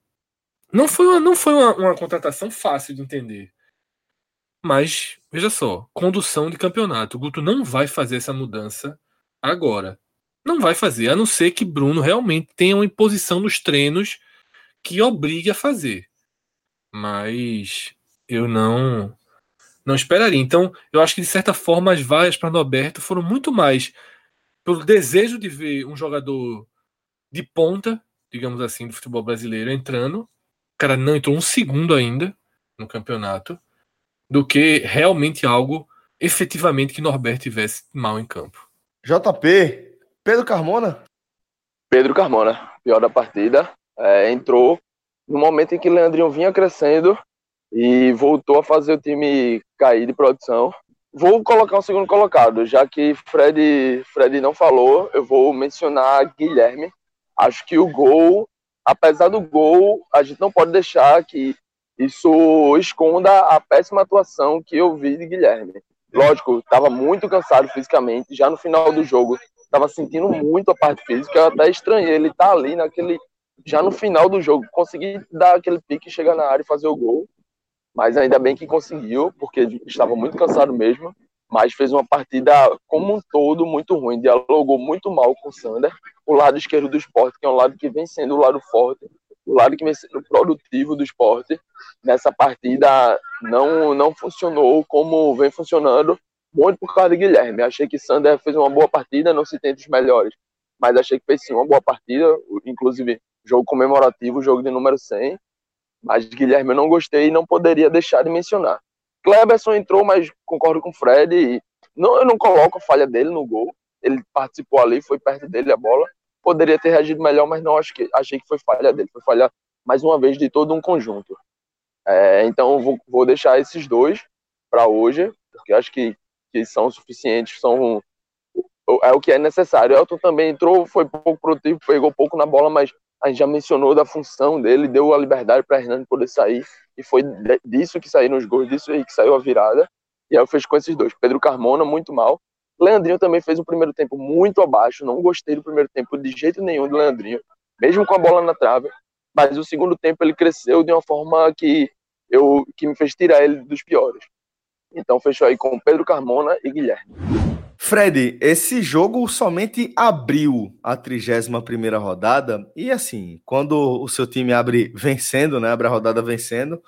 não foi uma, não foi uma, uma contratação fácil de entender. Mas, veja só, condução de campeonato. O Guto não vai fazer essa mudança agora. Não vai fazer, a não ser que Bruno realmente tenha uma imposição nos treinos que obrigue a fazer. Mas eu não não esperaria. Então, eu acho que de certa forma as vaias para Norberto foram muito mais pelo desejo de ver um jogador de ponta, digamos assim, do futebol brasileiro entrando. O cara não entrou um segundo ainda no campeonato, do que realmente algo efetivamente que Norberto tivesse mal em campo. JP, Pedro Carmona? Pedro Carmona, pior da partida, é, entrou no momento em que Leandrinho vinha crescendo e voltou a fazer o time cair de produção. Vou colocar um segundo colocado, já que Fred, Fred não falou, eu vou mencionar Guilherme. Acho que o gol, apesar do gol, a gente não pode deixar que isso esconda a péssima atuação que eu vi de Guilherme. Lógico, estava muito cansado fisicamente, já no final do jogo estava sentindo muito a parte física, eu até estranhei ele tá ali naquele já no final do jogo, conseguir dar aquele pique, chegar na área e fazer o gol mas ainda bem que conseguiu, porque estava muito cansado mesmo, mas fez uma partida como um todo muito ruim, dialogou muito mal com o Sander, o lado esquerdo do esporte, que é um lado que vem sendo o lado forte, o lado que vem sendo produtivo do esporte, nessa partida não, não funcionou como vem funcionando, muito por causa de Guilherme. Achei que Sander fez uma boa partida, não se tem dos melhores, mas achei que fez sim uma boa partida, inclusive jogo comemorativo, jogo de número 100, mas Guilherme eu não gostei e não poderia deixar de mencionar. Kleberson entrou, mas concordo com o Fred. Não, eu não coloco a falha dele no gol. Ele participou ali, foi perto dele a bola. Poderia ter reagido melhor, mas não acho que achei que foi falha dele. Foi falha mais uma vez de todo um conjunto. É, então vou, vou deixar esses dois para hoje, porque acho que, que são suficientes, são é o que é necessário. Elton também entrou, foi pouco produtivo, pegou pouco na bola, mas a gente já mencionou da função dele, deu a liberdade para Hernani poder sair, e foi disso que saíram os gols, disso aí que saiu a virada, e aí fiz com esses dois. Pedro Carmona, muito mal. Leandrinho também fez um primeiro tempo muito abaixo, não gostei do primeiro tempo de jeito nenhum do Leandrinho, mesmo com a bola na trave, mas o segundo tempo ele cresceu de uma forma que eu que me fez tirar ele dos piores. Então fechou aí com Pedro Carmona e Guilherme. Fred, esse jogo somente abriu a 31 rodada, e assim, quando o seu time abre vencendo, né? Abre a rodada vencendo,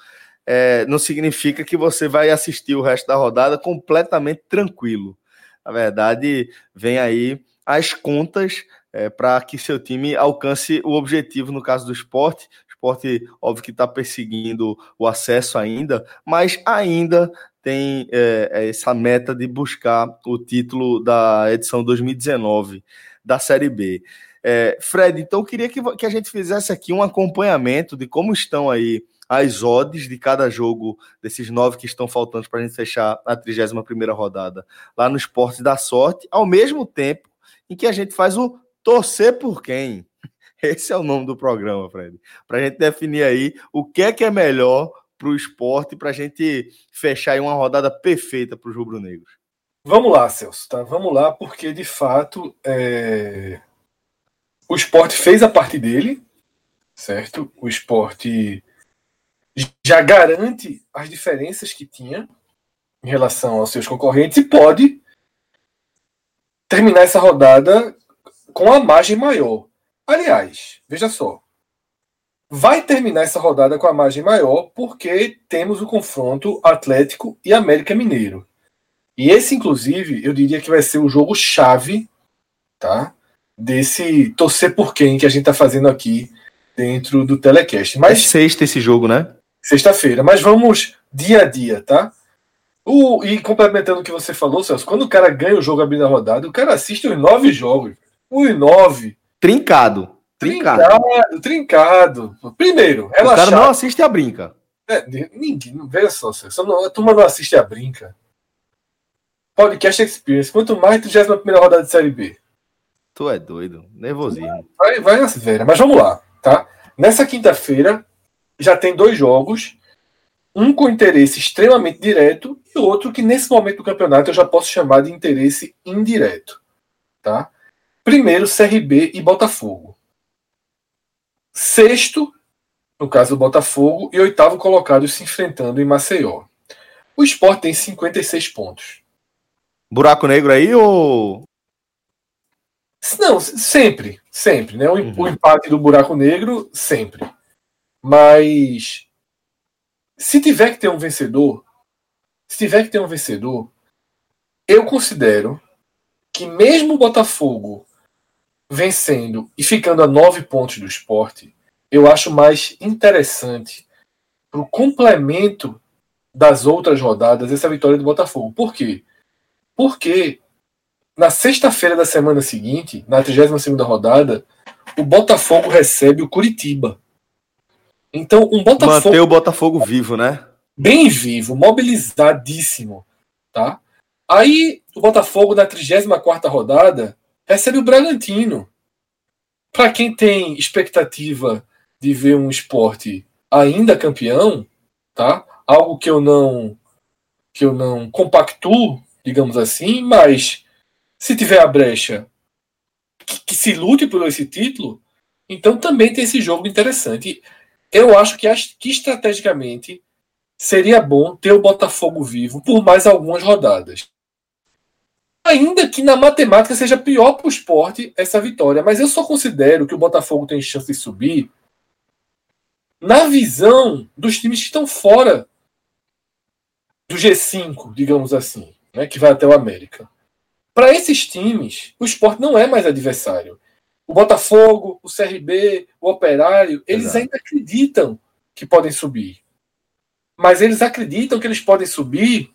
é, não significa que você vai assistir o resto da rodada completamente tranquilo. Na verdade, vem aí as contas é, para que seu time alcance o objetivo, no caso do esporte. Esporte, óbvio que está perseguindo o acesso ainda, mas ainda tem é, é, essa meta de buscar o título da edição 2019 da Série B. É, Fred, então eu queria que, que a gente fizesse aqui um acompanhamento de como estão aí as odds de cada jogo desses nove que estão faltando para a gente fechar a 31 rodada lá no Esporte da Sorte, ao mesmo tempo em que a gente faz o torcer por quem. Esse é o nome do programa, Fred. Para a gente definir aí o que é que é melhor para o esporte para a gente fechar aí uma rodada perfeita para os rubro-negros. Vamos lá, Celso, tá? Vamos lá, porque de fato é... o esporte fez a parte dele, certo? O esporte já garante as diferenças que tinha em relação aos seus concorrentes e pode terminar essa rodada com a margem maior. Aliás, veja só, vai terminar essa rodada com a margem maior porque temos o confronto Atlético e América Mineiro. E esse, inclusive, eu diria que vai ser o jogo chave, tá? Desse torcer por quem que a gente está fazendo aqui dentro do telecast. Mas é sexta esse jogo, né? Sexta-feira. Mas vamos dia a dia, tá? O, e complementando o que você falou, Celso, quando o cara ganha o jogo abrindo a rodada, o cara assiste os nove jogos. 1,9. Trincado. Trincado. Trincado, trincado. Primeiro, O cara não assiste a brinca. É, ninguém, não veja só, só não, a turma não assiste a brinca. Podcast Experience, quanto mais 31 rodada de Série B. Tu é doido. Nervosismo. Vai, vai na vera, mas vamos lá, tá? Nessa quinta-feira já tem dois jogos, um com interesse extremamente direto e outro que nesse momento do campeonato eu já posso chamar de interesse indireto, tá? Primeiro CRB e Botafogo. Sexto, no caso do Botafogo, e oitavo colocado se enfrentando em Maceió. O Sport tem 56 pontos. Buraco negro aí ou. Não, sempre, sempre, né? O, Uhum. o empate do buraco negro, sempre. Mas se tiver que ter um vencedor, se tiver que ter um vencedor, eu considero que mesmo o Botafogo vencendo e ficando a nove pontos do esporte, eu acho mais interessante para o complemento das outras rodadas essa vitória do Botafogo. Por quê? Porque na sexta-feira da semana seguinte, na 32ª rodada, o Botafogo recebe o Curitiba. Então, um Botafogo Manter o Botafogo vivo, né? bem vivo, mobilizadíssimo, tá? Aí o Botafogo na 34ª rodada recebe o Bragantino. Para quem tem expectativa de ver um esporte ainda campeão, tá? Algo que eu não que eu não compactuo, digamos assim, mas se tiver a brecha que, que se lute por esse título, então também tem esse jogo interessante. Eu acho que, que estrategicamente seria bom ter o Botafogo vivo por mais algumas rodadas. Ainda que na matemática seja pior para o esporte essa vitória, mas eu só considero que o Botafogo tem chance de subir na visão dos times que estão fora do G5, digamos assim, né, que vai até o América. Para esses times, o esporte não é mais adversário. O Botafogo, o CRB, o Operário, eles Exato. ainda acreditam que podem subir. Mas eles acreditam que eles podem subir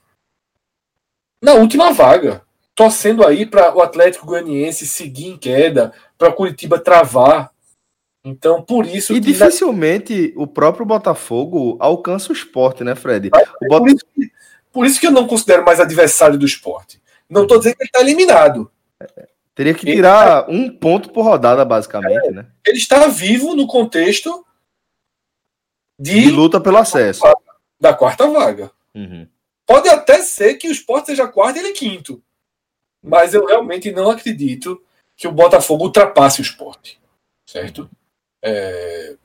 na última vaga, torcendo aí para o Atlético Goianiense seguir em queda, para o Curitiba travar. Então, por isso E na- dificilmente o próprio Botafogo alcança o esporte, né, Fred? Bota- por, isso que, por isso que eu não considero mais adversário do esporte. Não estou dizendo que ele está eliminado. Teria que tirar um ponto por rodada, basicamente, né? Ele está vivo no contexto De de, luta pelo acesso. da quarta vaga. Uhum. Pode até ser que o esporte seja quarto e ele quinto. Mas eu realmente não acredito que o Botafogo ultrapasse o esporte. Certo? É,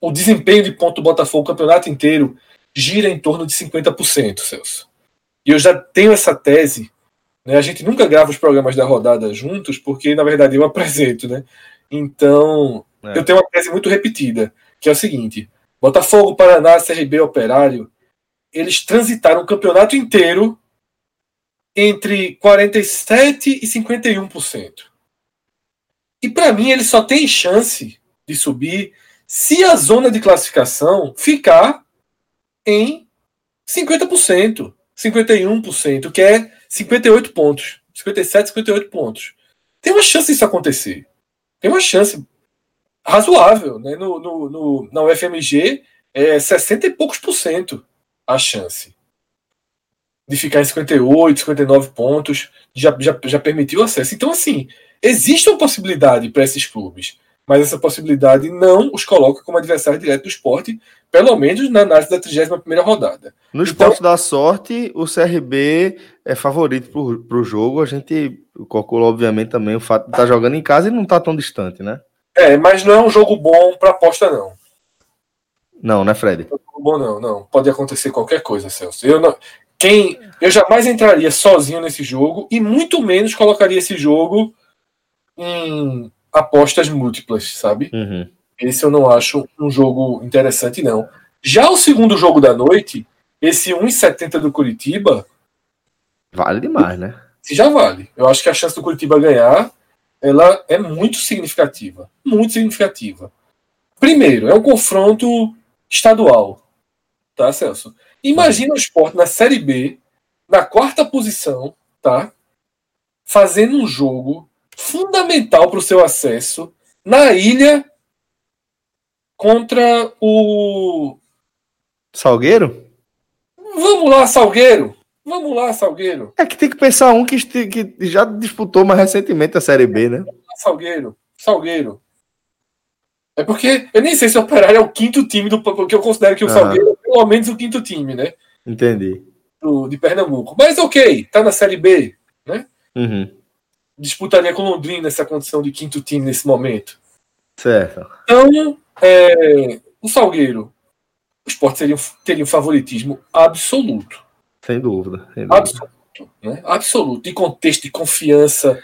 O desempenho de ponto do Botafogo o campeonato inteiro gira em torno de 50%, Celso. E eu já tenho essa tese. Né? A gente nunca grava os programas da rodada juntos, porque na verdade eu apresento, né? Então, É. eu tenho uma tese muito repetida, que é o seguinte: Botafogo, Paraná, CRB, Operário, eles transitaram o campeonato inteiro entre 47% e 51%. E para mim, ele só tem chance de subir se a zona de classificação ficar em 50%, 51%, que é 58 pontos. 57, 58 pontos. Tem uma chance disso acontecer. Tem uma chance razoável. Né? No, no, no- na UFMG é 60 e poucos por cento a chance de ficar em 58, 59 pontos. Já, já, já permitiu o acesso. Então, assim, existe uma possibilidade para esses clubes, mas essa possibilidade não os coloca como adversário direto do esporte, pelo menos na análise da 31 rodada. No Então- esporte da sorte, o CRB é favorito para o jogo. A gente calcula, obviamente, também o fato de estar jogando em casa e não estar tão distante, né? É, mas não é um jogo bom para aposta, não. Não, né, Fred? Não é bom, não, não. Pode acontecer qualquer coisa, Celso. Eu, não, quem, eu jamais entraria sozinho nesse jogo e muito menos colocaria esse jogo em apostas múltiplas, sabe? Uhum. Esse eu não acho um jogo interessante, não. Já o segundo jogo da noite, esse 1,70 do Curitiba, Vale demais, né? se já vale. Eu acho que a chance do Curitiba ganhar ela é muito significativa. Muito significativa. Primeiro, é um confronto estadual. Tá, Celso? Imagina o esporte na Série B, na quarta posição, tá? Fazendo um jogo fundamental para o seu acesso na ilha contra o. Salgueiro? Vamos lá, Salgueiro! Vamos lá, Salgueiro! É que tem que pensar um que, que já disputou mais recentemente a Série B, né? Salgueiro, Salgueiro. É porque eu nem sei se o Operário é o quinto time do. Porque eu considero que o ah. Salgueiro pelo menos o quinto time, né? Entendi. Do, de Pernambuco. Mas ok, tá na Série B, né? Uhum. Disputaria com Londrina essa condição de quinto time nesse momento. Certo. Então, é, o Salgueiro, o esporte seria, teria um favoritismo absoluto. Sem dúvida. Sem dúvida. Absoluto, né? absoluto. De contexto, de confiança,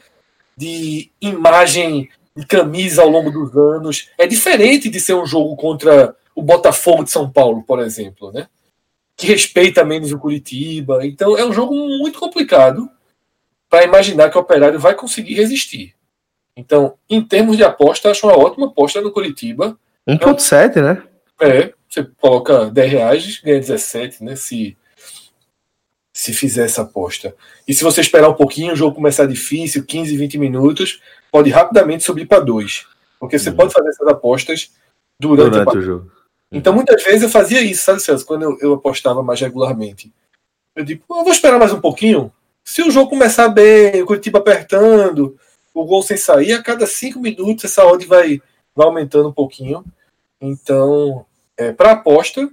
de imagem de camisa ao longo dos anos. É diferente de ser um jogo contra o Botafogo de São Paulo, por exemplo, né? Que respeita menos o Curitiba. Então é um jogo muito complicado para imaginar que o Operário vai conseguir resistir. Então, em termos de aposta, acho uma ótima aposta no Curitiba. 1,7, né? É, você coloca 10 reais, ganha 17, né? Se, se fizer essa aposta. E se você esperar um pouquinho, o jogo começar difícil, 15, 20 minutos, pode rapidamente subir para 2. Porque você uhum. pode fazer essas apostas durante, durante o jogo. Então, muitas vezes eu fazia isso, sabe, Celso? Quando eu, eu apostava mais regularmente. Eu digo, eu vou esperar mais um pouquinho. Se o jogo começar bem, o Curitiba apertando, o gol sem sair, a cada cinco minutos essa odd vai, vai aumentando um pouquinho. Então, é, para aposta,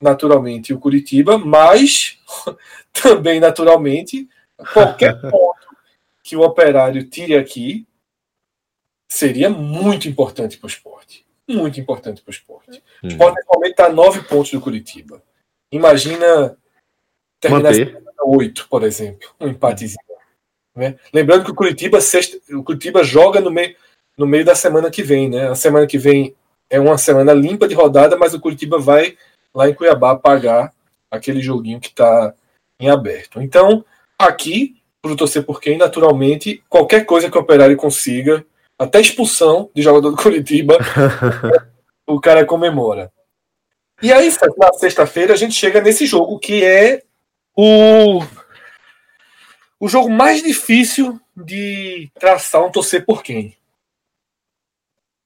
naturalmente, o Curitiba, mas também, naturalmente, qualquer ponto que o operário tire aqui seria muito importante para o esporte. Muito importante para o esporte. O hum. esporte, atualmente, está a nove pontos do Curitiba. Imagina terminar oito, por exemplo, um empatezinho. Né? Lembrando que o Curitiba, sexta, o Curitiba joga no meio, no meio da semana que vem. Né? A semana que vem é uma semana limpa de rodada, mas o Curitiba vai lá em Cuiabá pagar aquele joguinho que está em aberto. Então, aqui, para torcer por quem, naturalmente, qualquer coisa que o Operário consiga, até expulsão de jogador do Curitiba, o cara comemora. E aí, na sexta-feira, a gente chega nesse jogo que é o, o jogo mais difícil de traçar um torcer por quem.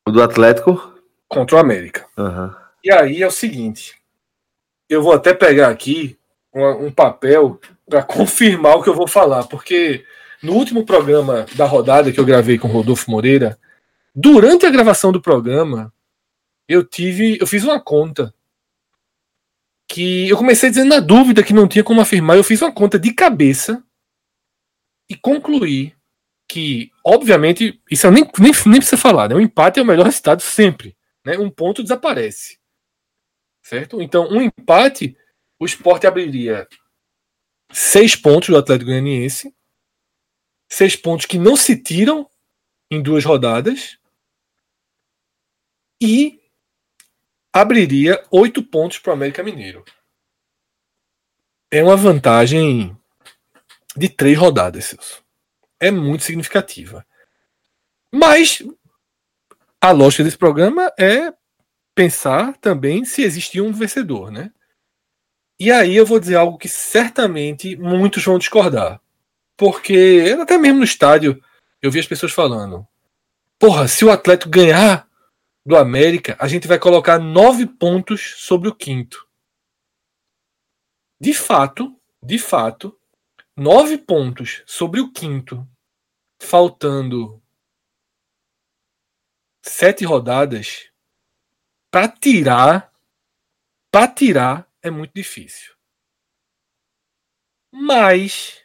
O do Atlético? contra o América. Uhum. E aí é o seguinte: eu vou até pegar aqui um, um papel para confirmar o que eu vou falar, porque no último programa da rodada que eu gravei com Rodolfo Moreira, durante a gravação do programa, eu tive, eu fiz uma conta que eu comecei dizendo na dúvida que não tinha como afirmar, eu fiz uma conta de cabeça e concluí que, obviamente, isso eu nem, nem, nem precisa falar, né? O empate é o melhor resultado sempre né, um ponto desaparece. Certo? Então, um empate, o esporte abriria seis pontos do Atlético Goianiense, seis pontos que não se tiram em duas rodadas, e abriria oito pontos para o América Mineiro. É uma vantagem de três rodadas, Celso. É muito significativa. Mas a lógica desse programa é pensar também se existia um vencedor, né? E aí eu vou dizer algo que certamente muitos vão discordar. Porque até mesmo no estádio eu vi as pessoas falando: porra, se o Atlético ganhar do América, a gente vai colocar nove pontos sobre o quinto. De fato, de fato, nove pontos sobre o quinto, faltando sete rodadas para tirar para tirar é muito difícil. Mas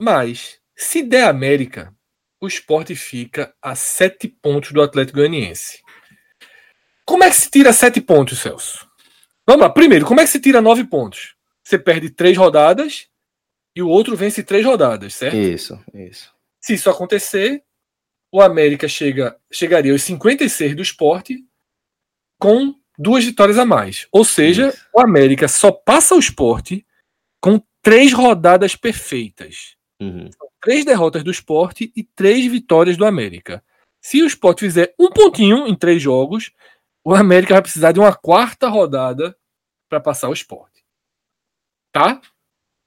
mas se der América, o esporte fica a sete pontos do Atlético Goianiense. Como é que se tira sete pontos, Celso? Vamos lá. Primeiro, como é que se tira nove pontos? Você perde três rodadas e o outro vence três rodadas, certo? Isso, isso. Se isso acontecer, o América chega, chegaria aos 56 do esporte com duas vitórias a mais. Ou seja, Isso. o América só passa o esporte com três rodadas perfeitas. Uhum. Três derrotas do esporte e três vitórias do América. Se o esporte fizer um pontinho em três jogos, o América vai precisar de uma quarta rodada para passar o esporte. Tá?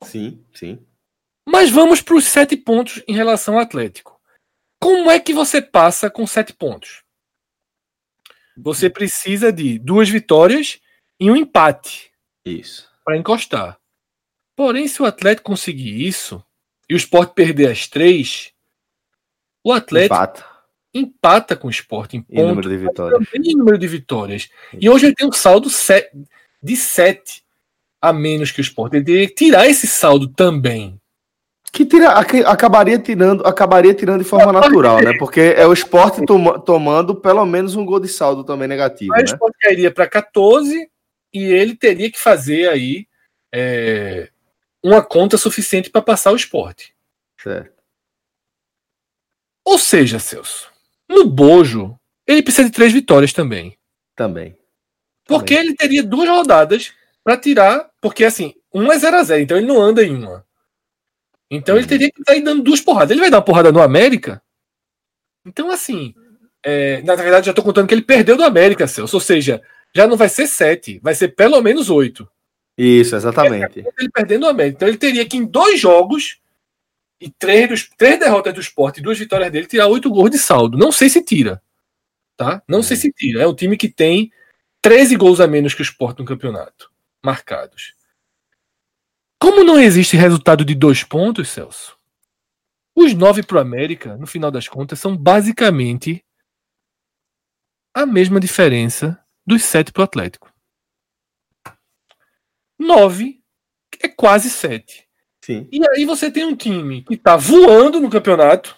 Sim, sim. Mas vamos para os sete pontos em relação ao Atlético. Como é que você passa com sete pontos? Você precisa de duas vitórias e um empate. Isso. Para encostar. Porém, se o Atlético conseguir isso e o Sport perder as três, o Atlético empata, empata com o Sport em, ponto, número de vitórias. Em número de vitórias. E hoje ele tem um saldo de sete a menos que o Sport. Ele teria que tirar esse saldo também. Que tira, acabaria tirando, acabaria tirando de forma natural, né? Porque é o esporte toma, tomando pelo menos um gol de saldo também negativo. Aí né? o esporte cairia para 14 e ele teria que fazer aí é, uma conta suficiente para passar o esporte. Certo. Ou seja, Celso, no Bojo, ele precisa de três vitórias também. Também. Porque também. ele teria duas rodadas para tirar. Porque assim, um é 0 a 0 então ele não anda em uma. Então ele uhum. teria que estar aí dando duas porradas. Ele vai dar uma porrada no América? Então, assim, é, na verdade, já estou contando que ele perdeu do América, Celso. Ou seja, já não vai ser sete, vai ser pelo menos oito. Isso, exatamente. Ele perdendo o América. Então ele teria que, em dois jogos, e três, dos, três derrotas do esporte e duas vitórias dele, tirar oito gols de saldo. Não sei se tira. Tá? Não sei uhum. se tira. É um time que tem 13 gols a menos que o esporte no campeonato. Marcados. Como não existe resultado de dois pontos, Celso, os nove para o América, no final das contas, são basicamente a mesma diferença dos sete para o Atlético. Nove é quase sete. Sim. E aí você tem um time que está voando no campeonato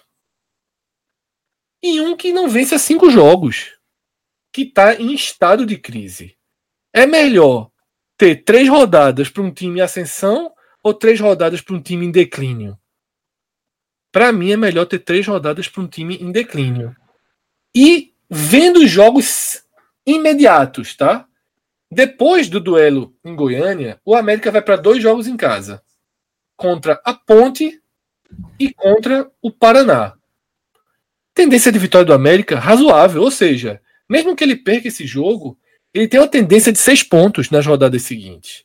e um que não vence a cinco jogos, que está em estado de crise. É melhor ter três rodadas para um time em ascensão ou três rodadas para um time em declínio? Para mim é melhor ter três rodadas para um time em declínio. E vendo os jogos imediatos, tá? Depois do duelo em Goiânia, o América vai para dois jogos em casa contra a Ponte e contra o Paraná. Tendência de vitória do América razoável, ou seja, mesmo que ele perca esse jogo, ele tem uma tendência de seis pontos nas rodadas seguintes.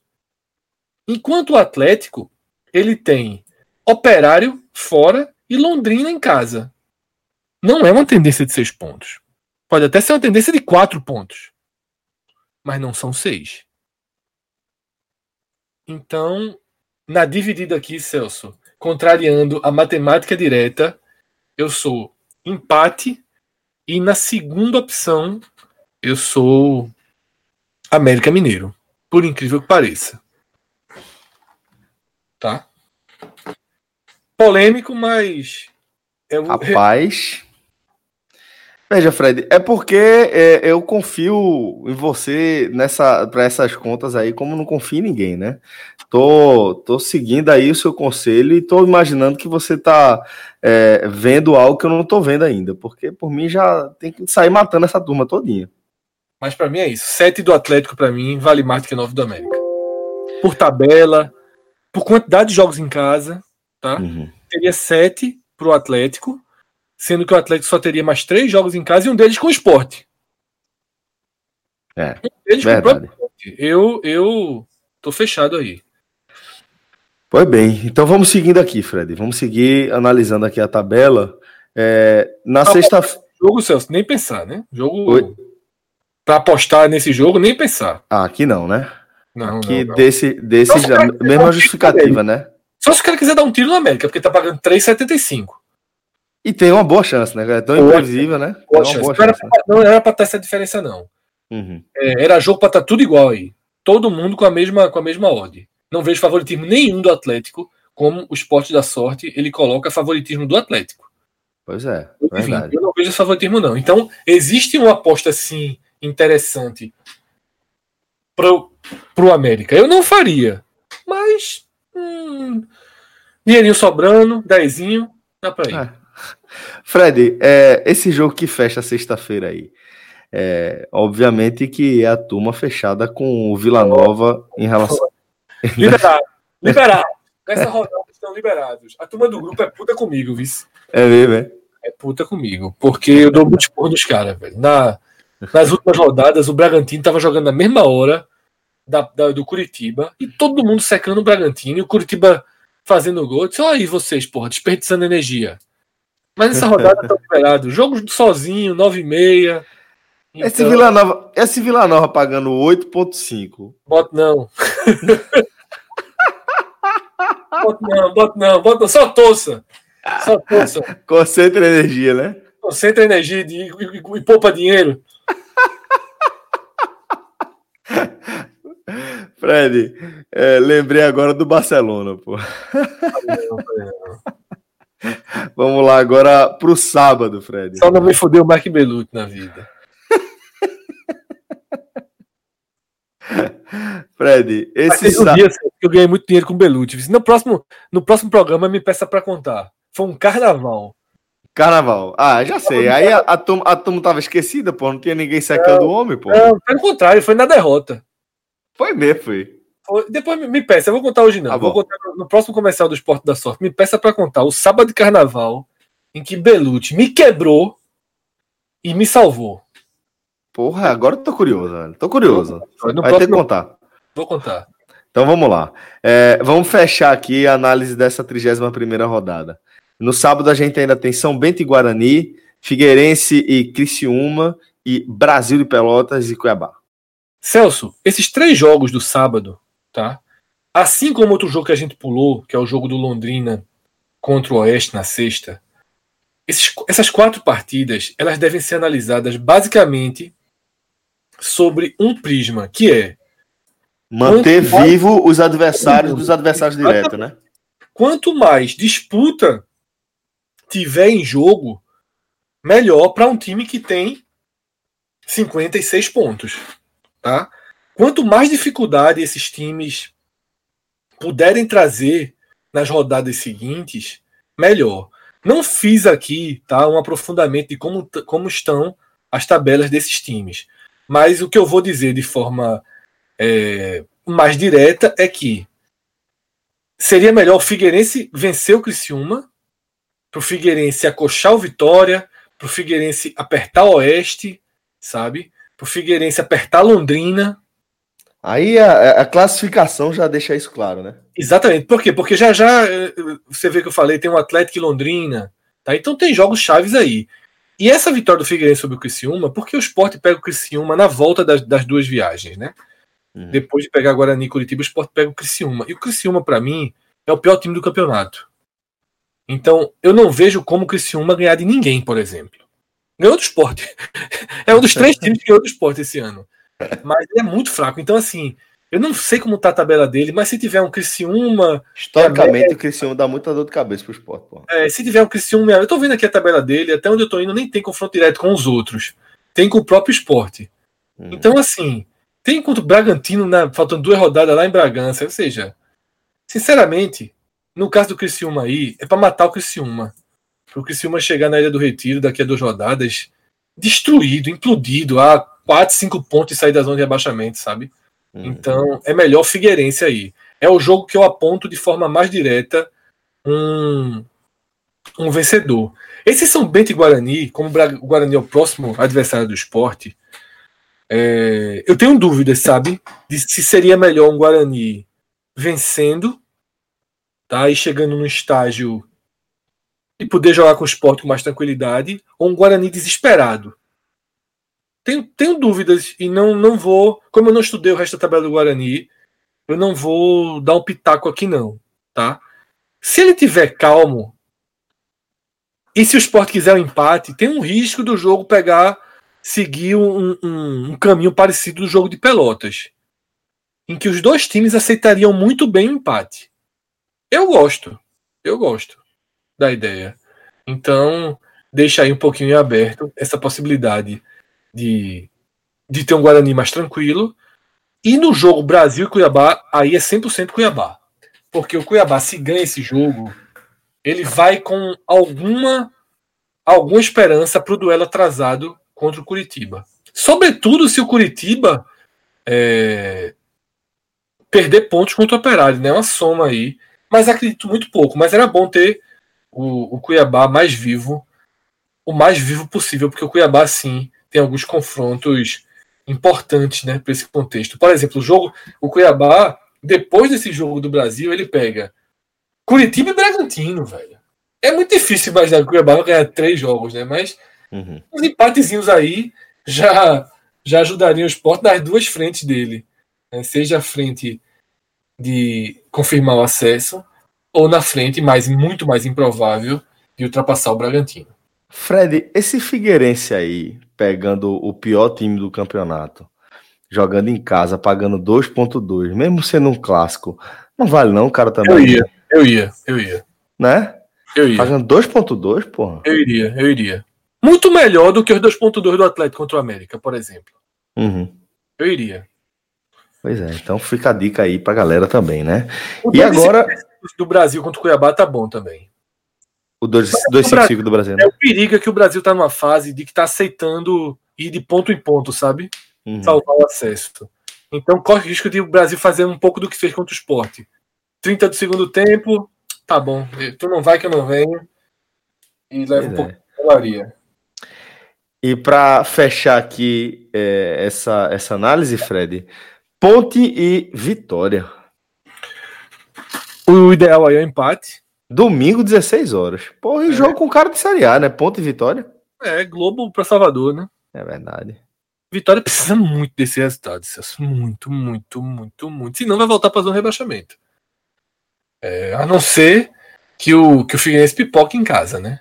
Enquanto o Atlético, ele tem Operário fora e Londrina em casa. Não é uma tendência de seis pontos. Pode até ser uma tendência de quatro pontos. Mas não são seis. Então, na dividida aqui, Celso, contrariando a matemática direta, eu sou empate e na segunda opção eu sou América Mineiro, por incrível que pareça. Tá? Polêmico, mas. Eu... Rapaz. Veja, Fred, é porque é, eu confio em você nessa para essas contas aí, como não confio em ninguém, né? Tô, tô seguindo aí o seu conselho e tô imaginando que você tá é, vendo algo que eu não tô vendo ainda, porque por mim já tem que sair matando essa turma todinha. Mas para mim é isso. Sete do Atlético para mim vale mais do que nove do América. Por tabela, por quantidade de jogos em casa, tá? Uhum. Teria sete para o Atlético, sendo que o Atlético só teria mais três jogos em casa e um deles com o esporte. É, um deles verdade. Com o eu, eu tô fechado aí. Pois bem, então vamos seguindo aqui, Fred. Vamos seguir analisando aqui a tabela. É, na tá sexta-feira. Jogo, Celso, nem pensar, né? Jogo. Para apostar nesse jogo, nem pensar. Ah, aqui não, né? Não, que não, não. desse, desse já, mesma justificativa, né? Só se o cara quiser dar um tiro no América, porque tá pagando 3,75. E tem uma boa chance, né? É tão boa imprevisível, né? Boa chance. Boa chance. Não, era, não era pra ter essa diferença, não. Uhum. É, era jogo pra estar tá tudo igual aí. Todo mundo com a mesma, com a mesma ordem. Não vejo favoritismo nenhum do Atlético, como o esporte da sorte, ele coloca favoritismo do Atlético. Pois é. Enfim, eu não vejo esse favoritismo, não. Então, existe uma aposta, assim, interessante pro, pro América. Eu não faria, mas hum, dinheirinho sobrando, dezinho, dá para ir. É. Fred, é, esse jogo que fecha sexta-feira aí, é, obviamente que é a turma fechada com o Vila Nova em relação. Liberado, liberado. Nessa rodada estão liberados. A turma do grupo é puta comigo, vice. É mesmo, é? É puta comigo. Porque eu dou muito esporro dos caras, velho. Na, nas últimas rodadas, o Bragantino tava jogando na mesma hora da, da, do Curitiba e todo mundo secando o Bragantino e o Curitiba fazendo gol. Disse, olha aí vocês, porra, desperdiçando energia. Mas essa rodada tá liberado. Jogo sozinho, 9 e meia. Então... Esse, Vila Nova, esse Vila Nova pagando 8,5. Bota não. bota não, bota não, bota Só torça. Só torça. Concentra energia, né? Concentra energia e, e, e poupa dinheiro. Fred, é, lembrei agora do Barcelona, pô. Vamos lá agora pro sábado, Fred. Só não me fodeu o Mark Belucci na vida. Fred, esse sábado. Um dia eu ganhei muito dinheiro com o Belucci. No próximo, no próximo programa me peça para contar. Foi um carnaval. Carnaval. Ah, já sei. Aí a, a, turma, a turma tava esquecida, pô. Não tinha ninguém secando o homem, pô. Não, pelo contrário, foi na derrota. Foi mesmo, foi. Depois me peça, eu vou contar hoje não. Ah, vou contar no próximo comercial do Esporte da Sorte. Me peça para contar o sábado de carnaval em que Belucci me quebrou e me salvou. Porra, agora eu tô curioso, velho. Tô curioso. No Vai ter que contar. Vou contar. Então vamos lá. É, vamos fechar aqui a análise dessa 31 primeira rodada. No sábado a gente ainda tem São Bento e Guarani, Figueirense e Criciúma e Brasil de Pelotas e Cuiabá. Celso, esses três jogos do sábado, tá? Assim como outro jogo que a gente pulou, que é o jogo do Londrina contra o Oeste na sexta, esses, essas quatro partidas elas devem ser analisadas basicamente sobre um prisma, que é manter vivo os adversários dos adversários diretos, né? Quanto mais disputa tiver em jogo, melhor para um time que tem 56 pontos. Tá? Quanto mais dificuldade esses times puderem trazer nas rodadas seguintes, melhor. Não fiz aqui tá, um aprofundamento de como, como estão as tabelas desses times. Mas o que eu vou dizer de forma é, mais direta é que seria melhor o Figueirense vencer o Criciúma, para o Figueirense acochar o Vitória, para o Figueirense apertar o Oeste, sabe? pro Figueirense apertar Londrina. Aí a, a, classificação já deixa isso claro, né? Exatamente. Por quê? Porque já já eh, você vê que eu falei, tem um Atlético e Londrina, tá? Então tem jogos chaves aí. E essa vitória do Figueirense sobre o Criciúma, porque o Sport pega o Criciúma na volta das, das duas viagens, né? Uhum. Depois de pegar Guarani e Curitiba, o Sport pega o Criciúma. E o Criciúma, para mim, é o pior time do campeonato. Então, eu não vejo como o Criciúma ganhar de ninguém, por exemplo. Ganhou do esporte. É um dos três times que ganhou do esporte esse ano. Mas ele é muito fraco. Então, assim, eu não sei como tá a tabela dele, mas se tiver um Criciúma. Historicamente, o Criciúma dá muita dor de cabeça pro esporte. Pô. É, se tiver um Criciúma. Eu tô vendo aqui a tabela dele, até onde eu tô indo, nem tem confronto direto com os outros. Tem com o próprio esporte. Hum. Então, assim, tem contra o Bragantino, faltando duas rodadas lá em Bragança. Ou seja, sinceramente, no caso do Criciúma aí, é para matar o Criciúma para o Criciúma chegar na Ilha do Retiro daqui a duas rodadas destruído, implodido, a 4, 5 pontos e sair da zona de abaixamento, sabe? Uhum. Então é melhor Figueirense aí. É o jogo que eu aponto de forma mais direta um, um vencedor. Esse São Bento e Guarani, como o Guarani é o próximo adversário do esporte, é, eu tenho dúvidas, sabe? De se seria melhor um Guarani vencendo tá? e chegando no estágio e poder jogar com o esporte com mais tranquilidade, ou um Guarani desesperado. Tenho, tenho dúvidas e não, não vou. Como eu não estudei o resto da tabela do Guarani, eu não vou dar um pitaco aqui, não. tá? Se ele tiver calmo, e se o esporte quiser um empate, tem um risco do jogo pegar, seguir um, um, um caminho parecido do jogo de Pelotas, em que os dois times aceitariam muito bem o empate. Eu gosto. Eu gosto da ideia. Então, deixa aí um pouquinho aberto essa possibilidade de, de ter um Guarani mais tranquilo. E no jogo Brasil e Cuiabá, aí é 100% Cuiabá. Porque o Cuiabá, se ganha esse jogo, ele vai com alguma, alguma esperança para o duelo atrasado contra o Curitiba. Sobretudo se o Curitiba é, perder pontos contra o Operário, né? Uma soma aí. Mas acredito muito pouco. Mas era bom ter o, o Cuiabá mais vivo, o mais vivo possível, porque o Cuiabá, sim, tem alguns confrontos importantes né, para esse contexto. Por exemplo, o jogo, o Cuiabá, depois desse jogo do Brasil, ele pega Curitiba e Bragantino, velho. É muito difícil imaginar que o Cuiabá vai ganhar três jogos, né? Mas uhum. uns empatezinhos aí já, já ajudariam o esporte nas duas frentes dele. Né? Seja a frente de confirmar o acesso, ou na frente, mas muito mais improvável, de ultrapassar o Bragantino. Fred, esse Figueirense aí, pegando o pior time do campeonato, jogando em casa, pagando 2.2, mesmo sendo um clássico, não vale não, cara, também. Eu ia, eu ia, eu ia. Né? Eu ia. Pagando 2.2, porra. Eu iria, eu iria. Muito melhor do que os 2.2 do Atlético contra o América, por exemplo. Uhum. Eu iria. Pois é, então fica a dica aí pra galera também, né? O e agora. Do Brasil contra o Cuiabá tá bom também. O 255 do Brasil. Né? É o perigo é que o Brasil tá numa fase de que tá aceitando ir de ponto em ponto, sabe? Uhum. Salvar o acesso. Então corre o risco de o Brasil fazer um pouco do que fez contra o esporte. 30 do segundo tempo, tá bom. Tu não vai que eu não venho. E leva pois um pouco é. de caloria. E para fechar aqui é, essa, essa análise, Fred, Ponte e Vitória. O ideal aí é o empate. Domingo, 16 horas. Porra, e é. jogo com cara de Série A, né? Ponte e Vitória. É, Globo para Salvador, né? É verdade. Vitória precisa muito desse resultado, Celso. Muito, muito, muito, muito. Senão vai voltar para zona de rebaixamento. É, a não ser que o, que o Figueirense pipoque em casa, né?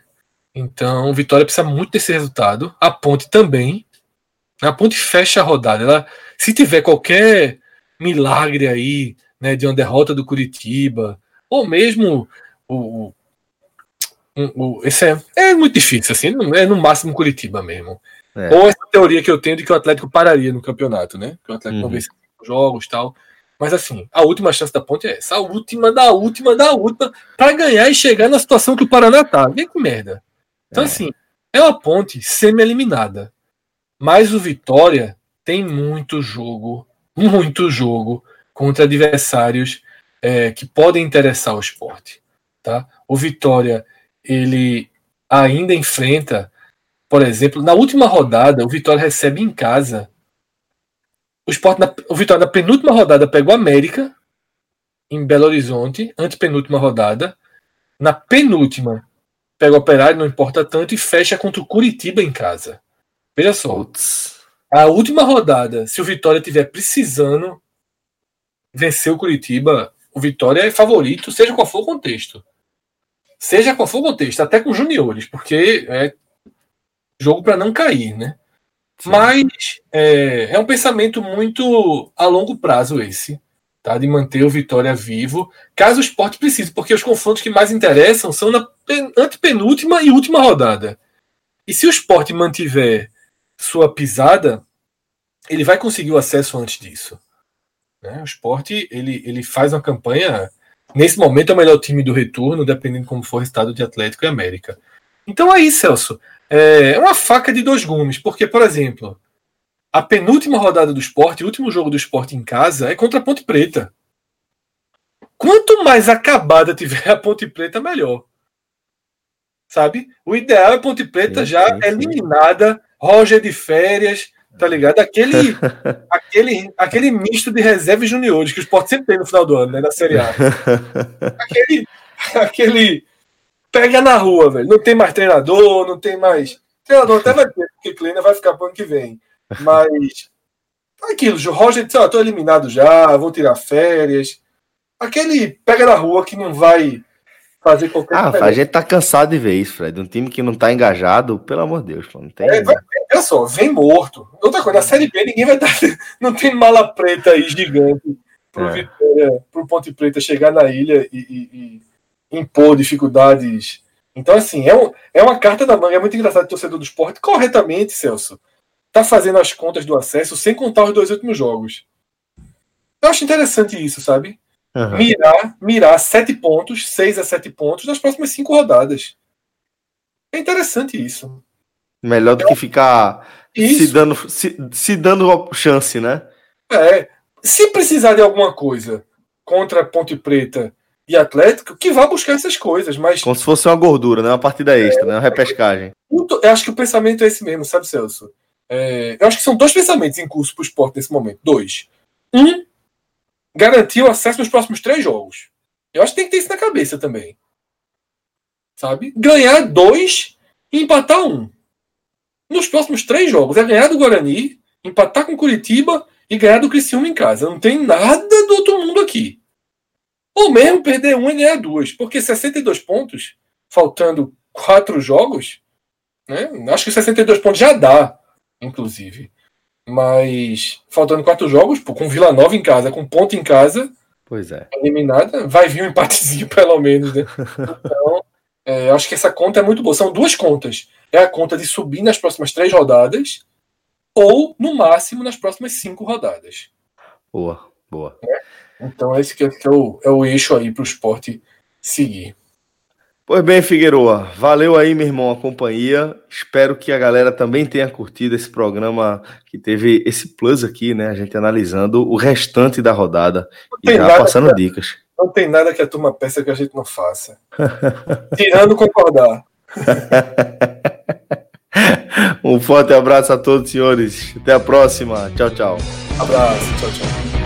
Então, Vitória precisa muito desse resultado. A Ponte também. A Ponte fecha a rodada. Ela, se tiver qualquer milagre aí, né, de uma derrota do Curitiba, ou mesmo o, o, o esse é, é muito difícil, assim, é no máximo Curitiba mesmo. É. Ou essa teoria que eu tenho de que o Atlético pararia no campeonato, né? Que o Atlético uhum. não vence jogos tal. Mas assim, a última chance da ponte é essa. A última da última da última para ganhar e chegar na situação que o Paraná tá. Vem com merda. Então, é. assim, é uma ponte semi-eliminada. Mas o Vitória tem muito jogo, muito jogo contra adversários é, que podem interessar o esporte. Tá? O Vitória, ele ainda enfrenta, por exemplo, na última rodada, o Vitória recebe em casa. O, esporte na, o Vitória, na penúltima rodada, pega o América, em Belo Horizonte, antepenúltima rodada. Na penúltima, pega o Operário, não importa tanto, e fecha contra o Curitiba em casa. Veja só. Putz. A última rodada, se o Vitória tiver precisando vencer o Curitiba, o Vitória é favorito, seja qual for o contexto. Seja qual for o contexto, até com juniores, porque é jogo para não cair, né? Sim. Mas é, é, um pensamento muito a longo prazo esse, tá? De manter o Vitória vivo, caso o esporte precise, porque os confrontos que mais interessam são na antepenúltima e última rodada. E se o esporte mantiver sua pisada, ele vai conseguir o acesso antes disso. Né? O esporte ele, ele faz uma campanha. Nesse momento é o melhor time do retorno, dependendo como for o estado de Atlético e América. Então aí, Celso, é uma faca de dois gumes, porque, por exemplo, a penúltima rodada do esporte, o último jogo do esporte em casa, é contra a Ponte Preta. Quanto mais acabada tiver a Ponte Preta, melhor. Sabe? O ideal é a Ponte Preta sim, já sim, eliminada, Roger de férias, tá ligado? Aquele, aquele, aquele misto de reserva e juniores que o Sport sempre tem no final do ano, né? Na Série A. Aquele, aquele pega na rua, velho. Não tem mais treinador, não tem mais. Treinador até vai ter, porque Kleina vai ficar pro ano que vem. Mas. Aquilo, o Roger disse: Ó, tô eliminado já, vou tirar férias. Aquele pega na rua que não vai fazer qualquer Ah, diferença. a gente tá cansado de ver isso, Fred. Um time que não tá engajado, pelo amor de Deus, pô, não tem. É, vai, olha só, vem morto. Outra coisa, na Série B ninguém vai dar. Não tem mala preta aí gigante pro é. Vitória, pro Ponte Preta chegar na ilha e, e, e, impor dificuldades. Então, assim, é, um, é uma carta da manga. É muito engraçado o torcedor do esporte, corretamente, Celso, tá fazendo as contas do acesso sem contar os dois últimos jogos. Eu acho interessante isso, sabe? Uhum. Mirar, mirar sete pontos, seis a sete pontos nas próximas cinco rodadas. É interessante isso. Melhor do que ficar se dando, se, se dando chance, né? É. Se precisar de alguma coisa contra Ponte Preta e Atlético, que vá buscar essas coisas, mas. Como se fosse uma gordura, né? Uma partida extra, é, né? Uma repescagem. Eu acho que o pensamento é esse mesmo, sabe, Celso? É, eu acho que são dois pensamentos em curso para o esporte nesse momento. Dois. Um, garantir o acesso nos próximos três jogos. Eu acho que tem que ter isso na cabeça também. sabe? Ganhar dois e empatar um. Nos próximos três jogos é ganhar do Guarani, empatar com Curitiba e ganhar do Criciúma em casa. Não tem nada do outro mundo aqui. Ou mesmo perder um e ganhar duas. Porque 62 pontos, faltando quatro jogos, né? Acho que 62 pontos já dá, inclusive. Mas faltando quatro jogos, pô, com Vila Nova em casa, com ponto em casa, pois é. eliminada, vai vir um empatezinho pelo menos, né? Então, é, acho que essa conta é muito boa. São duas contas. É a conta de subir nas próximas três rodadas ou, no máximo, nas próximas cinco rodadas. Boa, boa. É? Então, esse que é, que é, o, é o eixo aí para o esporte seguir. Pois bem, Figueroa, valeu aí, meu irmão, a companhia. Espero que a galera também tenha curtido esse programa que teve esse plus aqui, né? A gente analisando o restante da rodada e já passando dicas. Não tem nada que a turma peça que a gente não faça. Tirando concordar. um forte abraço a todos, senhores. Até a próxima. Tchau, tchau. Abraço. Tchau, tchau.